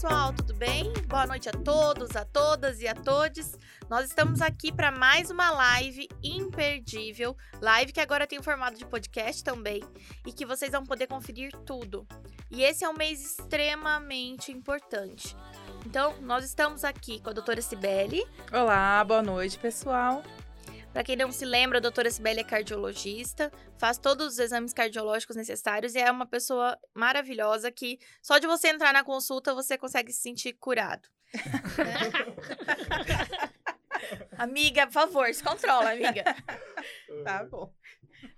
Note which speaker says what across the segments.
Speaker 1: pessoal, tudo bem? Boa noite a todos, a todas e a todes. Nós estamos aqui para mais uma live imperdível, live que agora tem formato de podcast também e que vocês vão poder conferir tudo. E esse é um mês extremamente importante. Então, nós estamos aqui com a doutora Cibele.
Speaker 2: Olá, boa noite, pessoal.
Speaker 1: Para quem não se lembra, a doutora Sibeli é cardiologista, faz todos os exames cardiológicos necessários e é uma pessoa maravilhosa que só de você entrar na consulta você consegue se sentir curado. amiga, por favor, se controla, amiga.
Speaker 2: tá bom.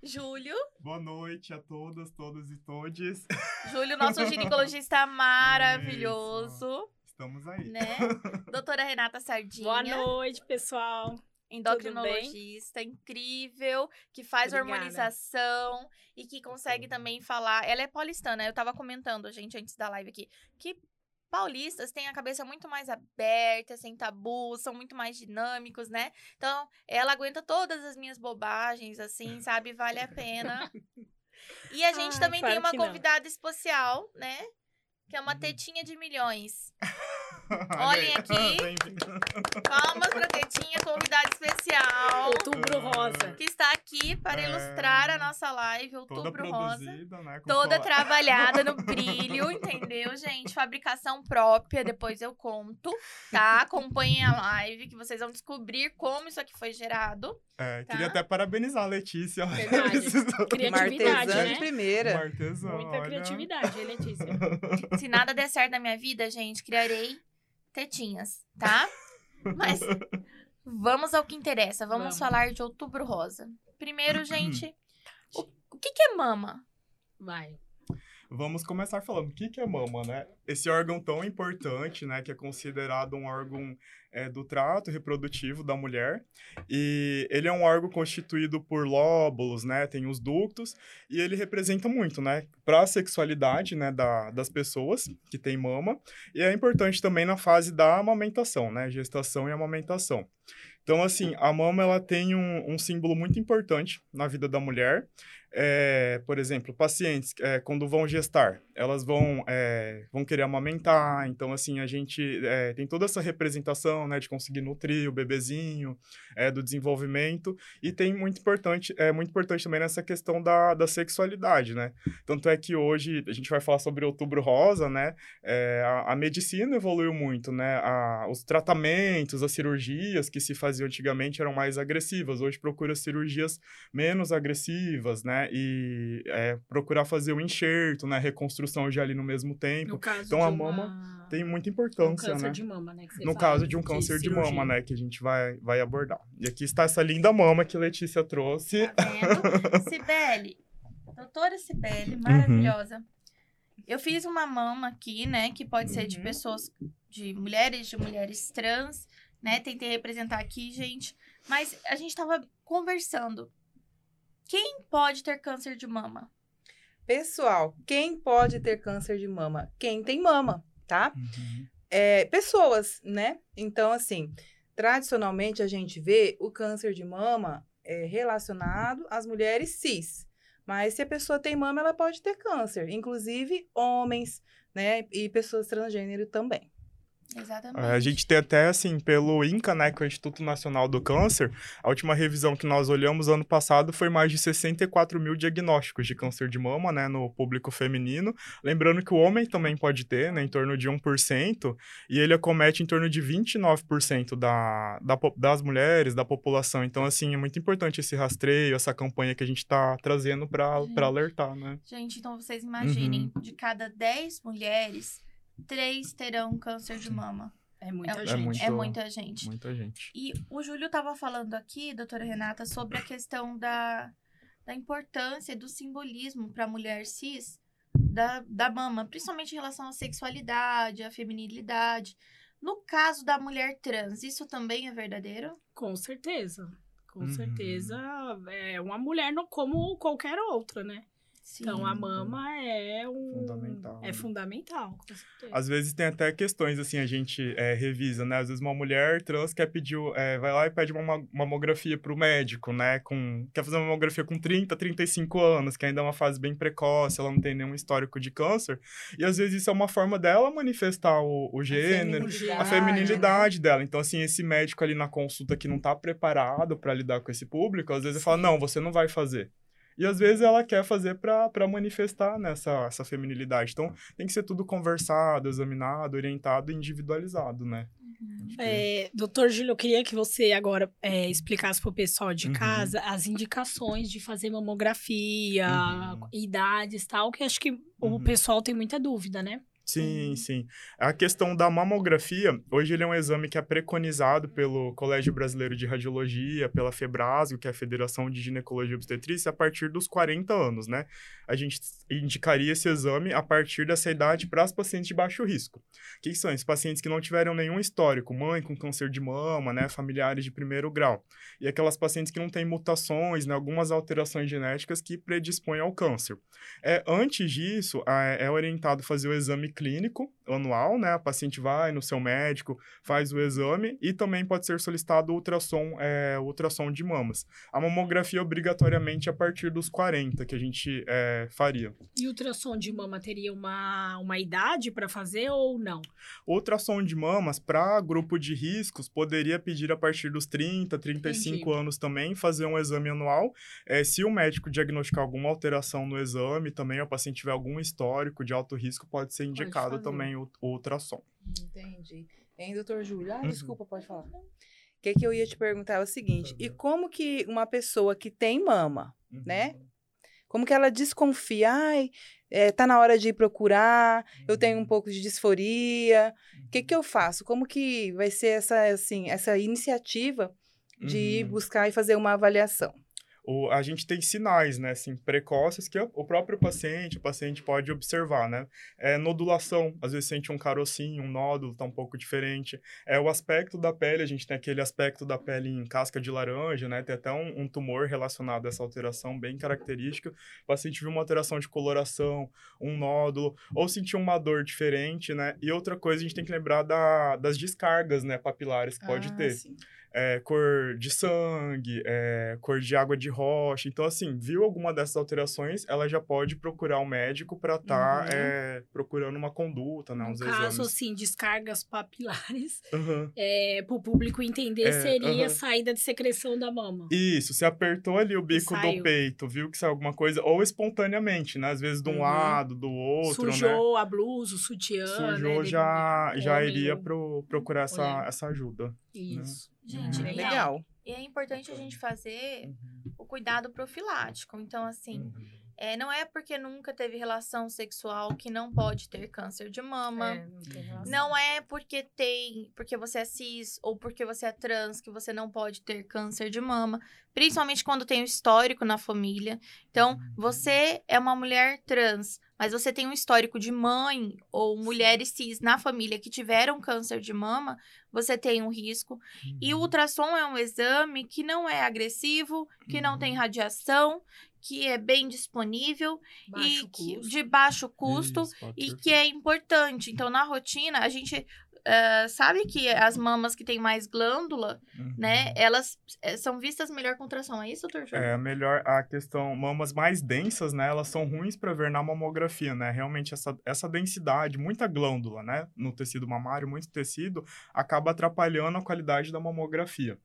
Speaker 1: Júlio.
Speaker 3: Boa noite a todas, todos e todes.
Speaker 1: Júlio, nosso ginecologista maravilhoso. Isso.
Speaker 3: Estamos aí.
Speaker 1: Né? Doutora Renata Sardinha.
Speaker 4: Boa noite, pessoal
Speaker 1: endocrinologista incrível, que faz Obrigada. hormonização e que consegue também falar. Ela é paulistana, eu tava comentando, gente, antes da live aqui, que paulistas têm a cabeça muito mais aberta, sem tabu, são muito mais dinâmicos, né? Então, ela aguenta todas as minhas bobagens, assim, sabe? Vale a pena. E a gente Ai, também claro tem uma convidada especial, né? Que é uma uhum. tetinha de milhões. Olhem aqui. Palmas pra Tetinha, convidada especial.
Speaker 4: Outubro Rosa.
Speaker 1: Que está aqui para é... ilustrar a nossa live, Outubro Rosa.
Speaker 3: Né,
Speaker 1: toda trabalhada no brilho, entendeu, gente? Fabricação própria, depois eu conto, tá? Acompanhem a live que vocês vão descobrir como isso aqui foi gerado.
Speaker 3: É, tá? queria até parabenizar a Letícia.
Speaker 4: Verdade. criatividade, né?
Speaker 2: de primeira.
Speaker 4: Muita olha... criatividade, Letícia.
Speaker 1: Se nada der certo na minha vida, gente, criarei tetinhas, tá? Mas vamos ao que interessa. Vamos, vamos. falar de Outubro Rosa. Primeiro, gente, o, o que, que é mama?
Speaker 4: Vai.
Speaker 3: Vamos começar falando o que, que é mama, né? Esse órgão tão importante, né, que é considerado um órgão é, do trato reprodutivo da mulher. E ele é um órgão constituído por lóbulos, né? Tem os ductos. E ele representa muito, né? Para a sexualidade, né? Da, das pessoas que têm mama. E é importante também na fase da amamentação, né? Gestação e amamentação. Então, assim, a mama, ela tem um, um símbolo muito importante na vida da mulher. É, por exemplo, pacientes, é, quando vão gestar, elas vão, é, vão querer amamentar, então, assim, a gente tem toda essa representação, né, de conseguir nutrir o bebezinho, do desenvolvimento, e tem muito importante, é muito importante também nessa questão da, da sexualidade, né, tanto é que hoje a gente vai falar sobre Outubro Rosa, né, a, a, medicina evoluiu muito, né, a, os tratamentos, as cirurgias que se faziam antigamente eram mais agressivas, hoje procura cirurgias menos agressivas, né, e é, procurar fazer o enxerto, né? Reconstrução já ali no mesmo tempo.
Speaker 4: No
Speaker 3: então a
Speaker 4: mama
Speaker 3: uma... tem muita importância,
Speaker 4: um câncer
Speaker 3: né?
Speaker 4: de mama, né?
Speaker 3: no caso de um câncer de, de mama, né? Que a gente vai, vai abordar. E aqui está essa linda mama que Letícia trouxe.
Speaker 1: Tá vendo? Cibele, doutora Cibele, uhum. maravilhosa. Uhum. Eu fiz uma mama aqui, né? Que pode ser de uhum. pessoas, de mulheres, de mulheres trans, né? Tentei representar aqui, gente. Mas a gente tava conversando. Quem pode ter câncer de mama?
Speaker 2: Pessoal, quem pode ter câncer de mama? Quem tem mama, tá? Uhum. É, pessoas, né? Então, assim, tradicionalmente a gente vê o câncer de mama é, relacionado às mulheres cis. Mas se a pessoa tem mama, ela pode ter câncer, inclusive homens, né? E pessoas transgênero também.
Speaker 1: Exatamente.
Speaker 3: A gente tem até, assim, pelo INCA, né, que é o Instituto Nacional do Câncer, a última revisão que nós olhamos ano passado foi mais de 64 mil diagnósticos de câncer de mama, né, no público feminino. Lembrando que o homem também pode ter, né, em torno de 1%, e ele acomete em torno de 29% da, da, das mulheres, da população. Então, assim, é muito importante esse rastreio, essa campanha que a gente está trazendo para alertar, né?
Speaker 1: Gente, então vocês imaginem, uhum. de cada 10 mulheres três terão câncer de mama.
Speaker 4: É muita
Speaker 1: é,
Speaker 4: gente. É,
Speaker 1: muito, é, muita gente.
Speaker 3: Muita gente.
Speaker 1: E o Júlio estava falando aqui, doutora Renata, sobre a questão da, da importância do simbolismo para a mulher cis da, da mama, principalmente em relação à sexualidade, à feminilidade. No caso da mulher trans, isso também é verdadeiro?
Speaker 4: Com certeza. Com uhum. certeza. É uma mulher não como qualquer outra, né? Sim. Então, a mama é um...
Speaker 3: Fundamental.
Speaker 4: É
Speaker 3: né?
Speaker 4: fundamental.
Speaker 3: Às vezes tem até questões, assim, a gente é, revisa, né? Às vezes uma mulher trans quer pedir, é, vai lá e pede uma mamografia pro médico, né? Com, quer fazer uma mamografia com 30, 35 anos, que ainda é uma fase bem precoce, ela não tem nenhum histórico de câncer. E às vezes isso é uma forma dela manifestar o, o gênero, a feminilidade, a feminilidade né? dela. Então, assim, esse médico ali na consulta que não tá preparado para lidar com esse público, às vezes ele fala, não, você não vai fazer. E às vezes ela quer fazer para manifestar nessa essa feminilidade. Então tem que ser tudo conversado, examinado, orientado, individualizado, né?
Speaker 4: Uhum. É, doutor Júlio, eu queria que você agora é, explicasse para o pessoal de uhum. casa as indicações de fazer mamografia, uhum. idades tal, que acho que o uhum. pessoal tem muita dúvida, né?
Speaker 3: Sim, uhum. sim. A questão da mamografia, hoje ele é um exame que é preconizado pelo Colégio Brasileiro de Radiologia, pela FEBRASGO, que é a Federação de Ginecologia e Obstetrícia, a partir dos 40 anos, né? A gente indicaria esse exame a partir dessa idade para as pacientes de baixo risco. O que são? Esses pacientes que não tiveram nenhum histórico, mãe com câncer de mama, né? Familiares de primeiro grau. E aquelas pacientes que não têm mutações, né? Algumas alterações genéticas que predispõem ao câncer. É, antes disso, é orientado fazer o exame clínico anual, né? A paciente vai no seu médico, faz o exame e também pode ser solicitado ultrassom, é, ultrassom de mamas. A mamografia obrigatoriamente a partir dos 40, que a gente é, faria.
Speaker 4: E o ultrassom de mama teria uma, uma idade para fazer ou não?
Speaker 3: Ultrassom de mamas, para grupo de riscos, poderia pedir a partir dos 30, 35 Entendi. anos também, fazer um exame anual. É, se o médico diagnosticar alguma alteração no exame, também o paciente tiver algum histórico de alto risco, pode ser indicado indicado também o, o, ultrassom.
Speaker 2: Entendi. Hein, doutor Júlio? Ah, uhum. desculpa, pode falar. O que, que eu ia te perguntar é o seguinte: e como que uma pessoa que tem mama, uhum. né? Como que ela desconfia? Ai, é, tá na hora de ir procurar, uhum. eu tenho um uhum. pouco de disforia. O que, que eu faço? Como que vai ser essa, assim, essa iniciativa de ir uhum. buscar e fazer uma avaliação?
Speaker 3: O, a gente tem sinais, né, assim, precoces que o próprio paciente, o paciente pode observar, né? É nodulação, às vezes sente um carocinho, um nódulo, tá um pouco diferente. É o aspecto da pele, a gente tem aquele aspecto da pele em casca de laranja, né? Tem até um, um tumor relacionado a essa alteração bem característica. O paciente viu uma alteração de coloração, um nódulo, ou sentiu uma dor diferente, né? E outra coisa, a gente tem que lembrar da, das descargas, né, papilares que pode ah, ter. Sim é, cor de sangue, é, cor de água de rocha. Então, assim, viu alguma dessas alterações, ela já pode procurar o um médico para estar tá, uhum. é, procurando uma conduta, né?
Speaker 4: No
Speaker 3: uns
Speaker 4: caso,
Speaker 3: exames.
Speaker 4: assim, descargas papilares, uhum. para o público entender, é, seria uhum. saída de secreção da mama.
Speaker 3: Isso, você apertou ali o bico do peito, viu que saiu alguma coisa, ou espontaneamente, né? Às vezes de um uhum. lado, do outro,
Speaker 4: né? Sujou né? a blusa, o sutiã,
Speaker 3: Sujou,
Speaker 4: né?
Speaker 3: já, já iria pro, procurar essa, essa ajuda. Né?
Speaker 4: Isso.
Speaker 1: Né? Gente, uhum. legal. E é importante a gente fazer uhum. o cuidado profilático. Então, assim, uhum. é, não é porque nunca teve relação sexual que não pode ter câncer de mama. É, não, não, é porque tem, porque você é cis ou porque você é trans que você não pode ter câncer de mama. Principalmente quando tem o um histórico na família. Então, uhum. você é uma mulher trans, mas você tem um histórico de mãe ou mulheres cis na família que tiveram câncer de mama, você tem um risco. Uhum. E o uhum. ultrassom é um exame que não é agressivo, que uhum. não tem uhum. radiação, que é bem disponível baixo e que, de baixo custo Isso, e que é importante. Então, na rotina, a gente Uh, sabe que as mamas que têm mais glândula, né, uhum. né, elas é, são vistas melhor com ultrassom, é isso, doutor?
Speaker 3: É, melhor a questão, mamas mais densas, né, elas são ruins para ver na mamografia, né, realmente essa, essa densidade, muita glândula, né, no tecido mamário, muito tecido, acaba atrapalhando a qualidade da mamografia.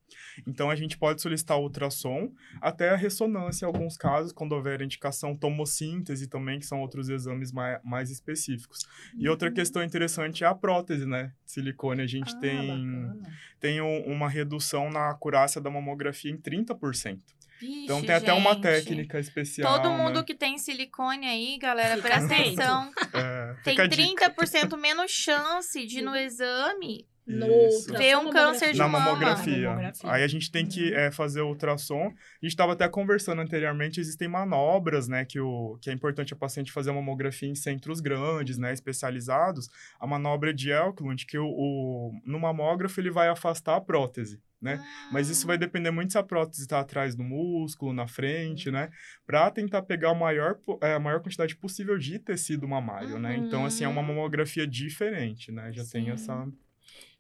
Speaker 3: Então, a gente pode solicitar ultrassom, até a ressonância em alguns casos, quando houver indicação tomossíntese também, que são outros exames mais, mais específicos. E outra uhum. questão interessante é a prótese, né, silicone, a gente ah, tem, tem um, uma redução na acurácia da mamografia em 30%. Vixe, então tem até uma técnica especial.
Speaker 1: Todo mundo
Speaker 3: né?
Speaker 1: que tem silicone aí, galera, presta atenção. É, tem 30% menos chance de no exame
Speaker 4: no
Speaker 1: ver um câncer de
Speaker 3: na
Speaker 1: mama.
Speaker 3: mamografia.
Speaker 4: mamografia.
Speaker 3: Aí a gente tem que é, fazer o ultrassom. A gente estava até conversando anteriormente, existem manobras, né, que, o, que é importante a paciente fazer a mamografia em centros grandes, né, especializados. A manobra de Elklund, que o, o, no mamógrafo ele vai afastar a prótese. Né? Mas isso vai depender muito se a prótese está atrás do músculo, na frente, né? Para tentar pegar a maior, é, a maior quantidade possível de tecido mamário, né? Então, assim, é uma mamografia diferente, né? Já Sim. tem essa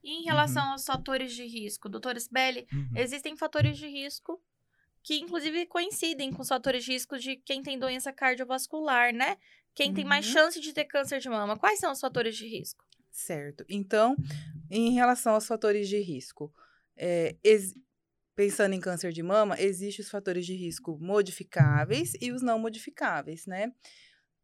Speaker 1: e em relação uhum. aos fatores de risco, doutora Sibeli, uhum. existem fatores de risco que, inclusive, coincidem com os fatores de risco de quem tem doença cardiovascular, né? Quem uhum. tem mais uhum. chance de ter câncer de mama. Quais são os fatores de risco?
Speaker 2: Certo. Então, em relação aos fatores de risco, é, pensando em câncer de mama, existem os fatores de risco modificáveis e os não modificáveis, né?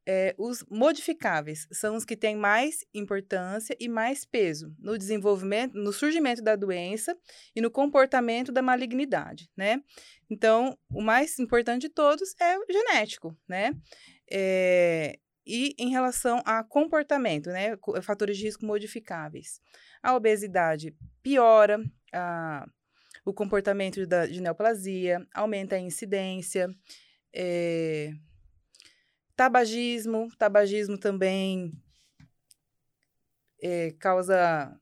Speaker 2: É, os modificáveis são os que têm mais importância e mais peso no desenvolvimento, no surgimento da doença e no comportamento da malignidade, né? Então, o mais importante de todos é o genético, né? É, e em relação a comportamento, né? Fatores de risco modificáveis. A obesidade piora a, o comportamento da, de neoplasia, aumenta a incidência, é, Tabagismo, tabagismo também é, causa.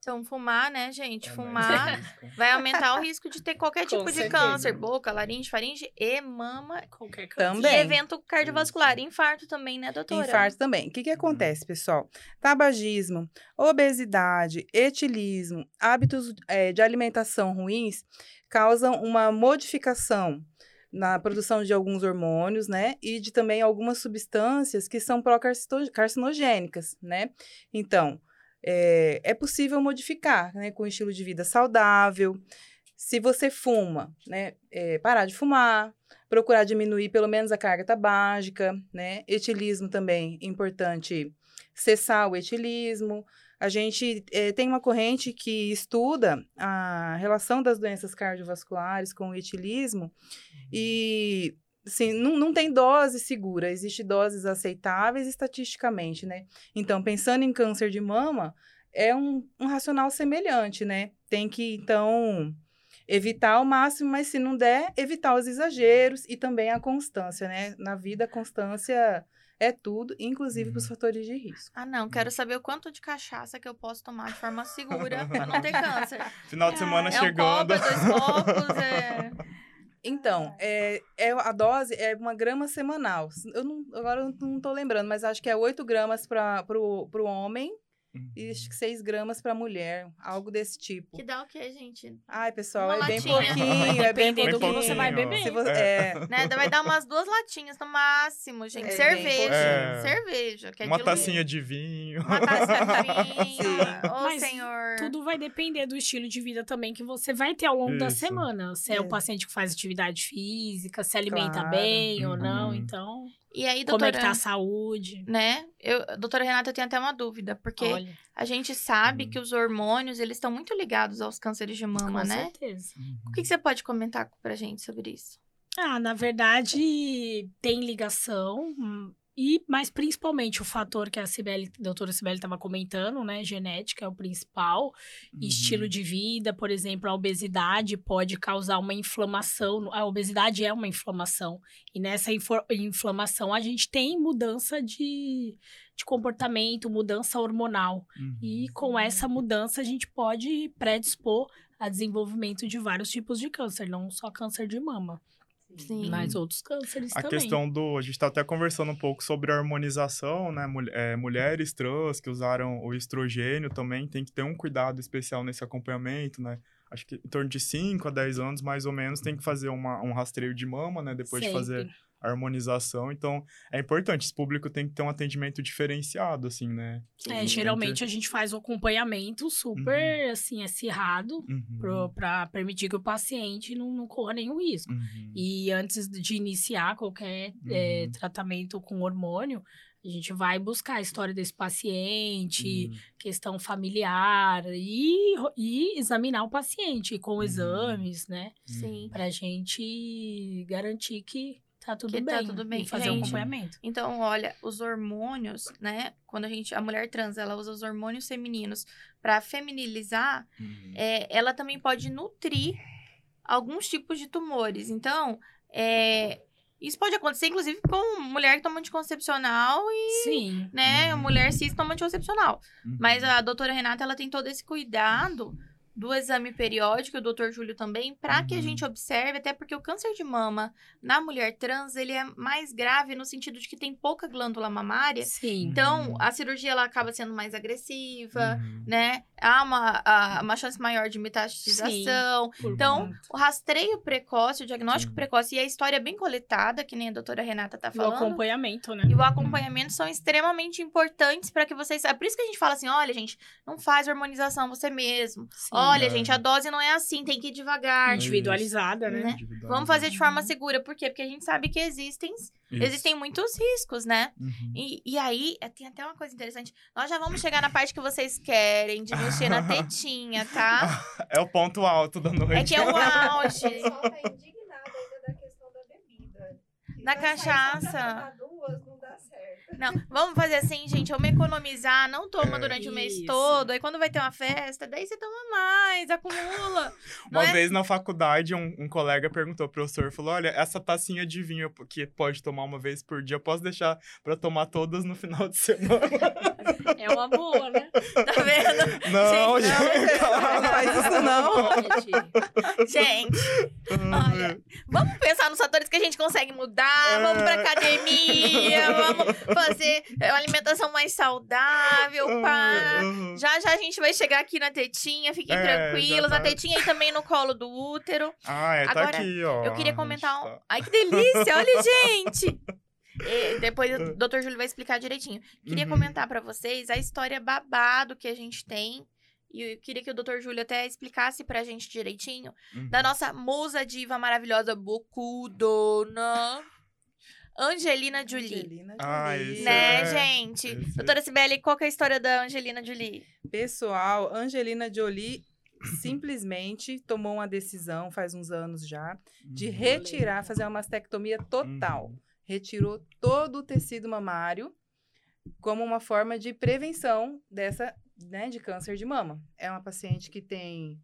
Speaker 1: Então, fumar, né, gente? É fumar vai aumentar o risco de ter qualquer tipo Com de certeza. câncer, boca, laringe, faringe e mama.
Speaker 4: Qualquer
Speaker 1: câncer. Também. E evento cardiovascular, infarto também, né, doutora?
Speaker 2: Infarto também. O que, que acontece, pessoal? Tabagismo, obesidade, etilismo, hábitos é, de alimentação ruins causam uma modificação na produção de alguns hormônios, né? E de também algumas substâncias que são pró-carcinogênicas, né? Então, é, é possível modificar, né? Com estilo de vida saudável. Se você fuma, né? É, parar de fumar, procurar diminuir pelo menos a carga tabágica, né? Etilismo também, importante cessar o etilismo. A gente é, tem uma corrente que estuda a relação das doenças cardiovasculares com o etilismo e assim, não, não tem dose segura, existe doses aceitáveis estatisticamente, né? Então, pensando em câncer de mama, é um, um racional semelhante, né? Tem que, então, evitar ao máximo, mas se não der, evitar os exageros e também a constância, né? Na vida, a constância é tudo, inclusive para os uhum. fatores de risco.
Speaker 1: Ah, não. Quero saber o quanto de cachaça que eu posso tomar de forma segura para não ter câncer.
Speaker 3: Final de semana é, chegando.
Speaker 1: É um copo, é dois copos, é...
Speaker 2: Então, é, é, a dose é uma grama semanal. Eu não, agora eu não estou lembrando, mas acho que é 8 gramas para o homem Uhum. E acho que 6 gramas para mulher, algo desse tipo.
Speaker 1: Que dá o quê, gente?
Speaker 2: Ai, pessoal, Uma é bem pouquinho, é bem pouquinho.
Speaker 4: do você vai beber.
Speaker 2: Você, é.
Speaker 1: Né, vai dar umas duas latinhas no máximo, gente. É cerveja, é. cerveja. Que é
Speaker 3: Uma tacinha de vinho.
Speaker 1: Uma tacinha de vinho. Ô, Mas senhor.
Speaker 4: tudo vai depender do estilo de vida também que você vai ter ao longo Isso. da semana. Se é. é o paciente que faz atividade física, se alimenta claro. bem uhum. ou não, então...
Speaker 1: E aí, doutora...
Speaker 4: Como é que tá a saúde?
Speaker 1: Né? Eu, doutora Renata, eu tenho até uma dúvida, porque Olha. a gente sabe hum. que os hormônios, eles estão muito ligados aos cânceres de mama,
Speaker 4: Com
Speaker 1: né?
Speaker 4: Com certeza.
Speaker 1: O que, que você pode comentar pra gente sobre isso?
Speaker 4: Ah, na verdade, tem ligação. E, mas principalmente o fator que a, Cibele, a doutora Sibeli estava comentando, né? Genética é o principal. Uhum. Estilo de vida, por exemplo, a obesidade pode causar uma inflamação. A obesidade é uma inflamação. E nessa inflamação a gente tem mudança de, de comportamento, mudança hormonal. Uhum. E com essa mudança a gente pode predispor a desenvolvimento de vários tipos de câncer, não só câncer de mama. Sim. Mas outros cânceres
Speaker 3: a
Speaker 4: também.
Speaker 3: A questão do... A gente está até conversando um pouco sobre a harmonização, né? É, mulheres trans que usaram o estrogênio também tem que ter um cuidado especial nesse acompanhamento, né? Acho que em torno de 5 a 10 anos, mais ou menos, tem que fazer uma, um rastreio de mama, né? Depois Sempre. de fazer harmonização. Então, é importante. Esse público tem que ter um atendimento diferenciado, assim, né?
Speaker 4: É, geralmente a gente faz o acompanhamento super, uhum. assim, acirrado uhum. para permitir que o paciente não, não corra nenhum risco. Uhum. E antes de iniciar qualquer é, tratamento com hormônio, a gente vai buscar a história desse paciente, uhum. questão familiar e, e examinar o paciente com uhum. exames, né?
Speaker 1: Sim.
Speaker 4: Pra gente garantir que tá tudo
Speaker 1: que
Speaker 4: bem.
Speaker 1: tá tudo bem.
Speaker 4: E fazer
Speaker 1: Gente,
Speaker 4: um acompanhamento.
Speaker 1: Então, olha, os hormônios, né? Quando a gente, a mulher trans, ela usa os hormônios femininos para feminilizar,
Speaker 3: Uhum.
Speaker 1: é, ela também pode nutrir alguns tipos de tumores. Então, é, isso pode acontecer, inclusive, com mulher que toma anticoncepcional e,
Speaker 4: Sim.
Speaker 1: né,
Speaker 3: Uhum.
Speaker 1: mulher cis toma anticoncepcional.
Speaker 3: Uhum.
Speaker 1: Mas a doutora Renata, ela tem todo esse cuidado do exame periódico, e o doutor Júlio também, para que a
Speaker 3: Uhum.
Speaker 1: gente observe, até porque o câncer de mama na mulher trans, ele é mais grave no sentido de que tem pouca glândula mamária.
Speaker 4: Sim.
Speaker 1: Então,
Speaker 3: Uhum.
Speaker 1: a cirurgia, ela acaba sendo mais agressiva,
Speaker 3: Uhum.
Speaker 1: né? Há uma, a- uma chance maior de metastização.
Speaker 4: Por
Speaker 1: Então,
Speaker 4: conta.
Speaker 1: o rastreio precoce, o diagnóstico
Speaker 3: Sim.
Speaker 1: precoce e a história bem coletada, que nem a doutora Renata tá
Speaker 4: E o
Speaker 1: falando.
Speaker 4: acompanhamento, né?
Speaker 1: E o acompanhamento são extremamente importantes para que vocês. É por isso que a gente fala assim: olha, gente, não faz hormonização você mesmo.
Speaker 4: Sim.
Speaker 1: Olha, gente, a dose não é assim, tem que ir devagar.
Speaker 4: Individualizada, né?
Speaker 1: Né?
Speaker 3: Individual.
Speaker 1: Vamos fazer de forma segura. Por quê? Porque a gente sabe que existem,
Speaker 3: Isso.
Speaker 1: existem muitos riscos, né?
Speaker 3: Uhum.
Speaker 1: E, e aí, é, tem até uma coisa interessante. Nós já vamos chegar na parte que vocês querem, de mexer na tetinha, tá?
Speaker 3: É o ponto alto da noite.
Speaker 1: É que é o
Speaker 5: O
Speaker 1: auge.
Speaker 5: pessoal tá indignado ainda da questão da bebida. Só pra
Speaker 1: cachaça.
Speaker 5: duas, não.
Speaker 1: Não, vamos fazer assim, gente. Vamos economizar. Não toma
Speaker 3: É.
Speaker 1: durante o mês
Speaker 4: Isso.
Speaker 1: todo. Aí quando vai ter uma festa, daí você toma mais, acumula.
Speaker 3: Uma
Speaker 1: é?
Speaker 3: vez na faculdade, um, um colega perguntou pro professor, falou, olha, essa tacinha de vinho que pode tomar uma vez por dia, eu posso deixar pra tomar todas no final de semana?
Speaker 4: É uma boa, né?
Speaker 1: Tá vendo?
Speaker 3: não,
Speaker 1: Gente,
Speaker 3: gente.
Speaker 2: Não faz isso não.
Speaker 4: Gente,
Speaker 1: Gente, olha, vamos pensar nos fatores que a gente consegue mudar. Vamos pra academia, vamos fazer é, uma alimentação mais saudável, pá. Já já a gente vai chegar aqui na tetinha, fiquem
Speaker 3: É,
Speaker 1: tranquilos.
Speaker 3: tá.
Speaker 1: tetinha e também no colo do útero.
Speaker 3: Ah, é, tá
Speaker 1: Agora,
Speaker 3: aqui, ó.
Speaker 1: Eu queria
Speaker 3: A
Speaker 1: comentar um.
Speaker 3: tá-
Speaker 1: Ai, que delícia! Olha, gente! E depois o Dr. Júlio vai explicar direitinho. Queria
Speaker 3: Uhum.
Speaker 1: comentar pra vocês a história babado que a gente tem. E eu queria que o Dr. Júlio até explicasse pra gente direitinho.
Speaker 3: Uhum.
Speaker 1: Da nossa musa diva maravilhosa, Bocudona. Angelina Jolie.
Speaker 2: Angelina
Speaker 3: Ah,
Speaker 2: Jolie.
Speaker 3: esse
Speaker 1: Né,
Speaker 3: é-
Speaker 1: gente?
Speaker 3: esse-
Speaker 1: Doutora Sibeli, qual que é a história da Angelina Jolie?
Speaker 2: Pessoal, Angelina Jolie simplesmente tomou uma decisão faz uns anos já de
Speaker 3: Uhum.
Speaker 2: retirar, fazer uma mastectomia total.
Speaker 3: Uhum.
Speaker 2: Retirou todo o tecido mamário como uma forma de prevenção dessa, né, de câncer de mama. É uma paciente que tem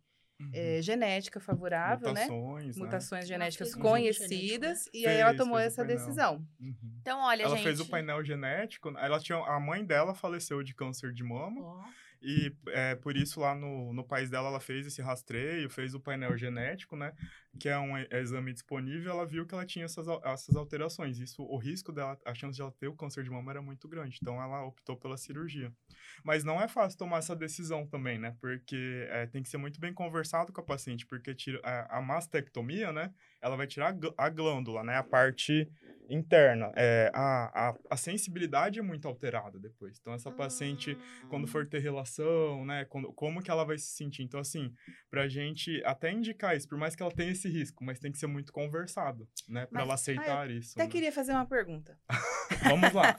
Speaker 3: Uhum.
Speaker 2: é, genética favorável, né?
Speaker 3: Mutações, né?
Speaker 2: Mutações genéticas
Speaker 4: exame genético,
Speaker 2: conhecidas,
Speaker 4: né?
Speaker 2: e aí ela tomou essa decisão.
Speaker 3: Uhum.
Speaker 1: Então, olha,
Speaker 3: Ela
Speaker 1: gente.
Speaker 3: fez o painel genético, ela tinha, a mãe dela faleceu de câncer de mama,
Speaker 4: ó.
Speaker 3: E é, por isso lá no, no país dela ela fez esse rastreio, fez o painel genético, né, que é um e- exame disponível, ela viu que ela tinha essas, essas alterações, isso, o risco dela, a chance de ela ter o câncer de mama era muito grande, então ela optou pela cirurgia. Mas não é fácil tomar essa decisão também, né, porque é, tem que ser muito bem conversado com a paciente, porque tira, a, a mastectomia, né, ela vai tirar a glândula, né, a parte interna. É, a, a, a sensibilidade é muito alterada depois. Então, essa paciente, quando for ter relação, né, quando, como que ela vai se sentir. Então, assim, pra gente até indicar isso, por mais que ela tenha esse risco, mas tem que ser muito conversado, né, pra
Speaker 2: Mas-
Speaker 3: ela aceitar isso.
Speaker 2: Até
Speaker 3: né?
Speaker 2: queria fazer uma pergunta.
Speaker 3: Vamos lá.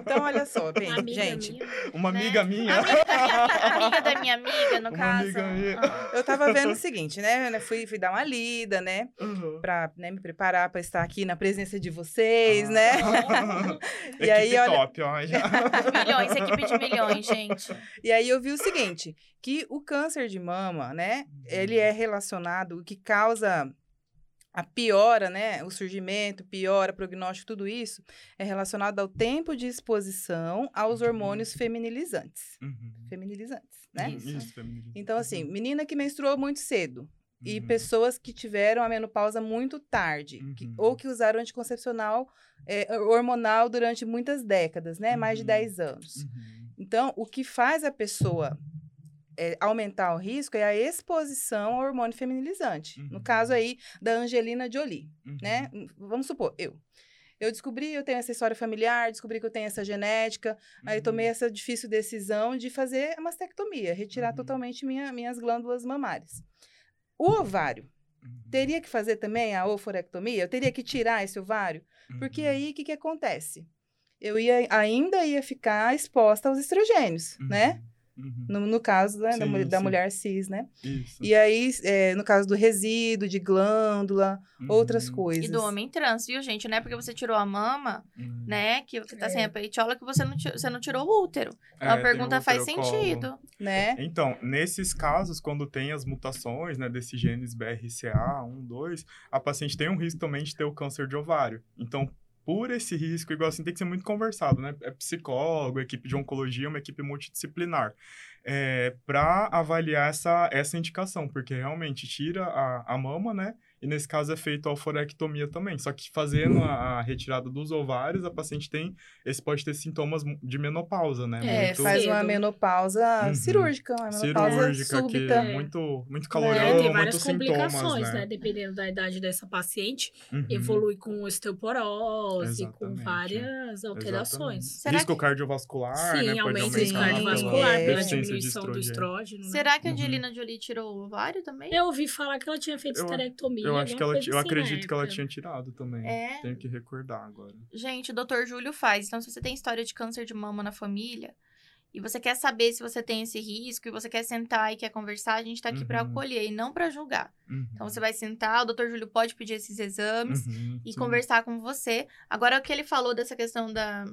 Speaker 2: Então, olha só, bem,
Speaker 4: Uma
Speaker 2: gente,
Speaker 4: minha.
Speaker 3: Uma
Speaker 1: né?
Speaker 3: amiga minha.
Speaker 1: Amiga da minha, amiga da minha amiga, no
Speaker 3: Uma
Speaker 1: caso.
Speaker 3: amiga minha.
Speaker 1: Ah.
Speaker 2: eu tava vendo o seguinte, né? eu Fui, fui dar uma lida, né?
Speaker 3: Uhum.
Speaker 2: Pra né, me preparar pra estar aqui na presença de vocês, né?
Speaker 3: Equipe
Speaker 2: E aí, olha-
Speaker 3: top, ó. já.
Speaker 1: Milhões, equipe de milhões, gente.
Speaker 2: E aí eu vi o seguinte, que o câncer de mama, né? Ele é relacionado, o que causa a piora, né? O surgimento, piora, prognóstico, tudo isso é relacionado ao tempo de exposição aos
Speaker 3: Uhum.
Speaker 2: hormônios feminilizantes.
Speaker 3: Uhum.
Speaker 2: Feminilizantes, né?
Speaker 1: Isso.
Speaker 2: Então, assim, menina que menstruou muito cedo. E
Speaker 3: Uhum.
Speaker 2: pessoas que tiveram a menopausa muito tarde, que-
Speaker 3: Uhum.
Speaker 2: ou que usaram anticoncepcional é, hormonal durante muitas décadas, né? Mais de
Speaker 3: Uhum.
Speaker 2: 10 anos.
Speaker 3: Uhum.
Speaker 2: Então, o que faz a pessoa é, aumentar o risco é a exposição ao hormônio feminilizante. No
Speaker 3: Uhum.
Speaker 2: caso aí da Angelina Jolie,
Speaker 3: Uhum.
Speaker 2: né? Vamos supor, eu. Eu descobri, eu tenho essa história familiar, descobri que eu tenho essa genética, aí tomei essa difícil decisão de fazer a mastectomia, retirar
Speaker 3: Uhum.
Speaker 2: totalmente minha- minhas glândulas mamárias. O ovário,
Speaker 3: Uhum.
Speaker 2: teria que fazer também a oforectomia? Eu teria que tirar esse ovário? Porque
Speaker 3: Uhum.
Speaker 2: aí, o que, que acontece? Eu ia, ainda ia ficar exposta aos estrogênios, né?
Speaker 3: Uhum.
Speaker 2: No, no, caso né, sim, da, da, mulher cis, né?
Speaker 3: Isso.
Speaker 2: E aí, é, no caso do resíduo, de glândula, uhum. outras coisas.
Speaker 1: E do homem trans, viu, gente? Não é porque você tirou a mama, uhum. né? Que você tá é. sem a peitiola que você não, você não tirou o útero. É, a pergunta faz sentido.
Speaker 2: Né?
Speaker 3: Então, nesses casos, quando tem as mutações, né, desses genes BRCA, 1, 2, a paciente tem um risco também de ter o câncer de ovário. Então, por esse risco, igual assim, tem que ser muito conversado, né? É psicólogo, equipe de oncologia, uma equipe multidisciplinar, é, para avaliar essa, essa indicação, porque realmente tira a, a mama, né? E nesse caso é feito a alforectomia também. Só que fazendo a, a, retirada dos ovários, a paciente tem. Esse pode ter sintomas de menopausa, né?
Speaker 2: É, muito... faz uma menopausa uhum. cirúrgica, uma menopausa cirúrgica, súbita.
Speaker 3: Que é muito, muito calorosa, é, tem várias complicações, né? né?
Speaker 4: Dependendo da idade dessa paciente, uhum. evolui com osteoporose, Exatamente. com várias alterações.
Speaker 3: Será Risco que... cardiovascular,
Speaker 4: Sim,
Speaker 3: né?
Speaker 4: aumenta o risco cardiovascular pela, pela diminuição do estrógeno.
Speaker 1: Né? Será que a uhum. Angelina uhum. Jolie tirou o ovário também?
Speaker 4: Eu ouvi falar que ela tinha feito esterectomia.
Speaker 3: Eu acho que ela, eu assim acredito que ela tinha tirado também. É. Tenho que recordar agora.
Speaker 1: Gente, o doutor Júlio faz. Então, se você tem história de câncer de mama na família e você quer saber se você tem esse risco e você quer sentar e quer conversar, a gente tá aqui uhum. para acolher e não para julgar. Uhum. Então você vai sentar, o doutor Júlio pode pedir esses exames uhum, e sim. conversar com você. Agora o que ele falou dessa questão da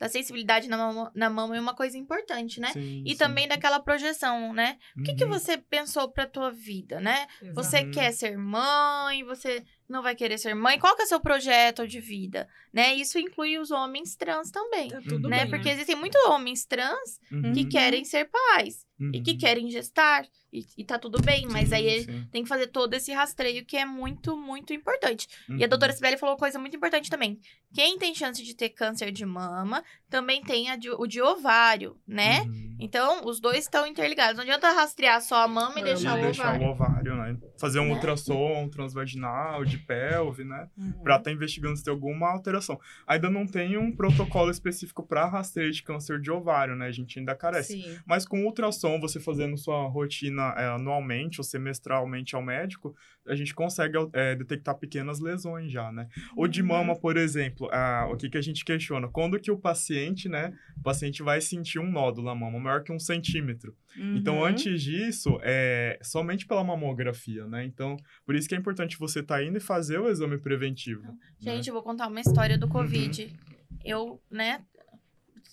Speaker 1: da sensibilidade na mama, na mama é uma coisa importante, né? Sim, e sim. também daquela projeção, né? O que, que uhum. você pensou pra tua vida, né? Exato. Você quer ser mãe, você não vai querer ser mãe, qual que é o seu projeto de vida, né? Isso inclui os homens trans também, tá né? Bem, Porque né? existem muitos homens trans uhum. que querem ser pais uhum. e que uhum. querem gestar e, e tá tudo bem, mas sim, aí sim. tem que fazer todo esse rastreio que é muito, muito importante. Uhum. E a doutora Sibeli falou uma coisa muito importante também. Quem tem chance de ter câncer de mama também tem de, o de ovário, né? Uhum. Então, os dois estão interligados. Não adianta rastrear só a mama e deixar, o, deixar
Speaker 3: o ovário. Né? Fazer um né? ultrassom transvaginal, de pelve, né? Uhum. Pra estar tá investigando se tem alguma alteração. Ainda não tem um protocolo específico para rastreio de câncer de ovário, né? A gente ainda carece. Sim. Mas com ultrassom, você fazendo sua rotina é, anualmente ou semestralmente ao médico, a gente consegue é, detectar pequenas lesões já, né? Ou de mama, por exemplo, ah, o que, que a gente questiona? Quando que o paciente, né? O paciente vai sentir um nódulo na mama maior que um centímetro. Então, uhum. Então, antes disso, é somente pela mamografia, né? Então, por isso que é importante você estar tá indo e fazer o exame preventivo. Né?
Speaker 1: Gente, né? eu vou contar uma história do Covid. Uhum. Eu, né,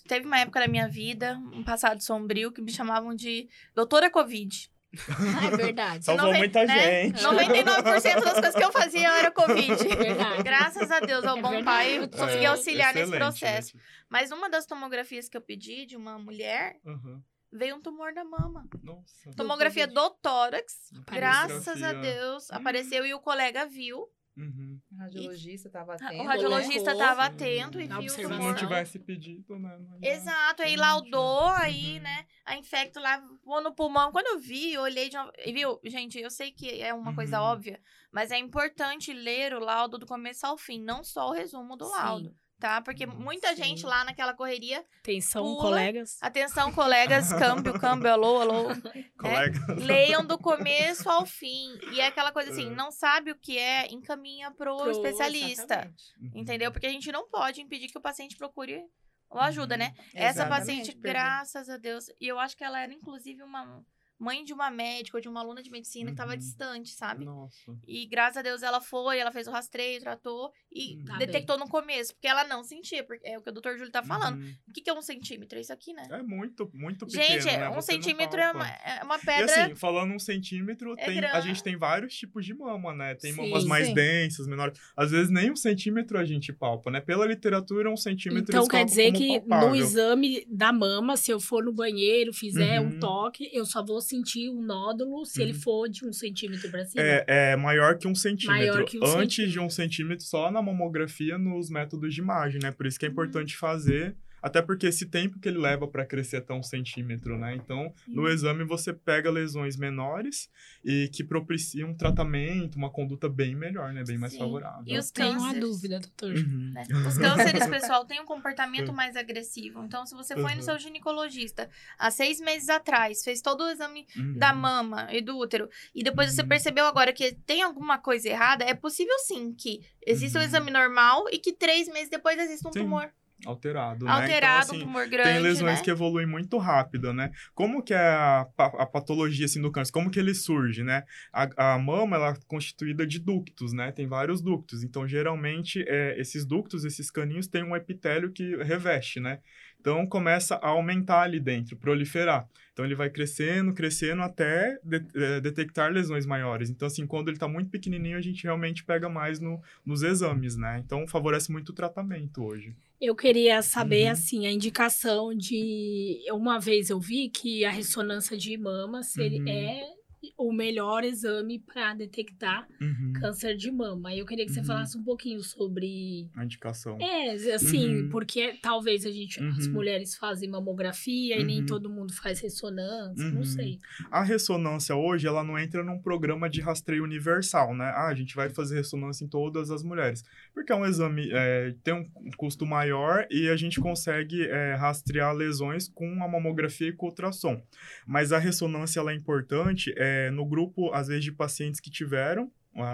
Speaker 1: teve uma época da minha vida, um passado sombrio, que me chamavam de doutora Covid.
Speaker 4: Ah, é verdade.
Speaker 3: Salvou muita né? gente.
Speaker 1: 99% das coisas que eu fazia era Covid. Verdade. Graças a Deus, ao é bom verdade. pai, eu consegui é, auxiliar nesse processo. Mas uma das tomografias que eu pedi de uma mulher, uhum. Veio um tumor da mama.
Speaker 3: Nossa.
Speaker 1: Tomografia do tórax. Graças a Deus, apareceu e o colega viu.
Speaker 2: Uhum. O radiologista estava atento.
Speaker 1: O radiologista estava atento e viu
Speaker 3: Se não tivesse pedido, né?
Speaker 1: Exato, aí laudou, uhum. aí, né? A infecto lá, pôr no pulmão. Quando eu vi, eu olhei de uma... Viu, gente, eu sei que é uma uhum. coisa óbvia, mas é importante ler o laudo do começo ao fim, não só o resumo do Sim. laudo tá? Porque muita Sim. gente lá naquela correria.
Speaker 4: Atenção, pula. colegas.
Speaker 1: Atenção, colegas. câmbio, câmbio, alô, alô. É, leiam do começo ao fim. E é aquela coisa assim, é. não sabe o que é, encaminha pro, pro especialista. Exatamente. Entendeu? Porque a gente não pode impedir que o paciente procure ajuda, né? Uhum. Essa paciente, graças a Deus, e eu acho que ela era inclusive uma mãe de uma médica ou de uma aluna de medicina uhum. que estava distante, sabe?
Speaker 3: Nossa.
Speaker 1: E graças a Deus ela foi, ela fez o rastreio, tratou e uhum. tá detectou bem. no começo, porque ela não sentia, porque é o que o doutor Júlio tá falando. Uhum. O que, que é um centímetro? É isso aqui, né?
Speaker 3: É muito, muito pequeno,
Speaker 1: Gente,
Speaker 3: né?
Speaker 1: um Você centímetro é uma, é uma, pedra...
Speaker 3: E assim, falando um centímetro, é tem, a gente tem vários tipos de mama, né? Tem sim, mamas mais sim. densas, menores. Às vezes nem um centímetro a gente palpa, né? Pela literatura, um centímetro
Speaker 4: Então quer dizer que palpável. no exame da mama, se eu for no banheiro, fizer um uhum. toque, eu só vou sentir o nó nódulo se uhum. ele for de um centímetro para cima?
Speaker 3: É, é maior que um centímetro. Maior que um Antes centímetro. de um centímetro, só na mamografia, nos métodos de imagem, né? Por isso que é importante uhum. fazer até porque esse tempo que ele leva para crescer até um centímetro, né? Então, no exame você pega lesões menores e que propiciam um tratamento, uma conduta bem melhor, né? Bem mais Sim. favorável.
Speaker 4: E os tenho uma dúvida, doutor.
Speaker 1: Uhum. Né? Os cânceres, pessoal, têm um comportamento mais agressivo. Então, se você foi uhum. no seu ginecologista há seis meses atrás, fez todo o exame uhum. da mama e do útero, e depois você uhum. percebeu agora que tem alguma coisa errada, é possível sim que exista um uhum. exame normal e que três meses depois exista um sim. tumor.
Speaker 3: Alterado, né?
Speaker 1: Alterado,
Speaker 3: então, assim,
Speaker 1: um tumor grande,
Speaker 3: Tem lesões
Speaker 1: né?
Speaker 3: que evoluem muito rápido, né? Como que é a, a patologia, assim, do câncer? Como que ele surge, né? A, a mama, ela é constituída de ductos, né? Tem vários ductos. Então, geralmente, é, esses ductos, esses caninhos, têm um epitélio que reveste, né? Então, começa a aumentar ali dentro, proliferar. Então, ele vai crescendo, crescendo até de, é, detectar lesões maiores. Então, assim, quando ele está muito pequenininho, a gente realmente pega mais no, nos exames, né? Então, favorece muito o tratamento hoje.
Speaker 4: Eu queria saber,
Speaker 3: Uhum.
Speaker 4: assim, a indicação de. Uma vez eu vi que a ressonância de mama seria,
Speaker 3: Uhum.
Speaker 4: é o melhor exame para detectar
Speaker 3: Uhum.
Speaker 4: câncer de mama. Eu queria que você
Speaker 3: Uhum.
Speaker 4: falasse um pouquinho sobre.
Speaker 3: A indicação.
Speaker 4: É, assim,
Speaker 3: Uhum.
Speaker 4: porque talvez a gente, as
Speaker 3: Uhum.
Speaker 4: mulheres fazem mamografia e nem
Speaker 3: Uhum.
Speaker 4: todo mundo faz ressonância,
Speaker 3: Uhum.
Speaker 4: não sei.
Speaker 3: A ressonância hoje, ela não entra num programa de rastreio universal, né? Ah, a gente vai fazer ressonância em todas as mulheres. Porque é um exame, é, tem um custo maior e a gente consegue é, rastrear lesões com a mamografia e com o ultrassom. Mas a ressonância, ela é importante é, no grupo, às vezes, de pacientes que tiveram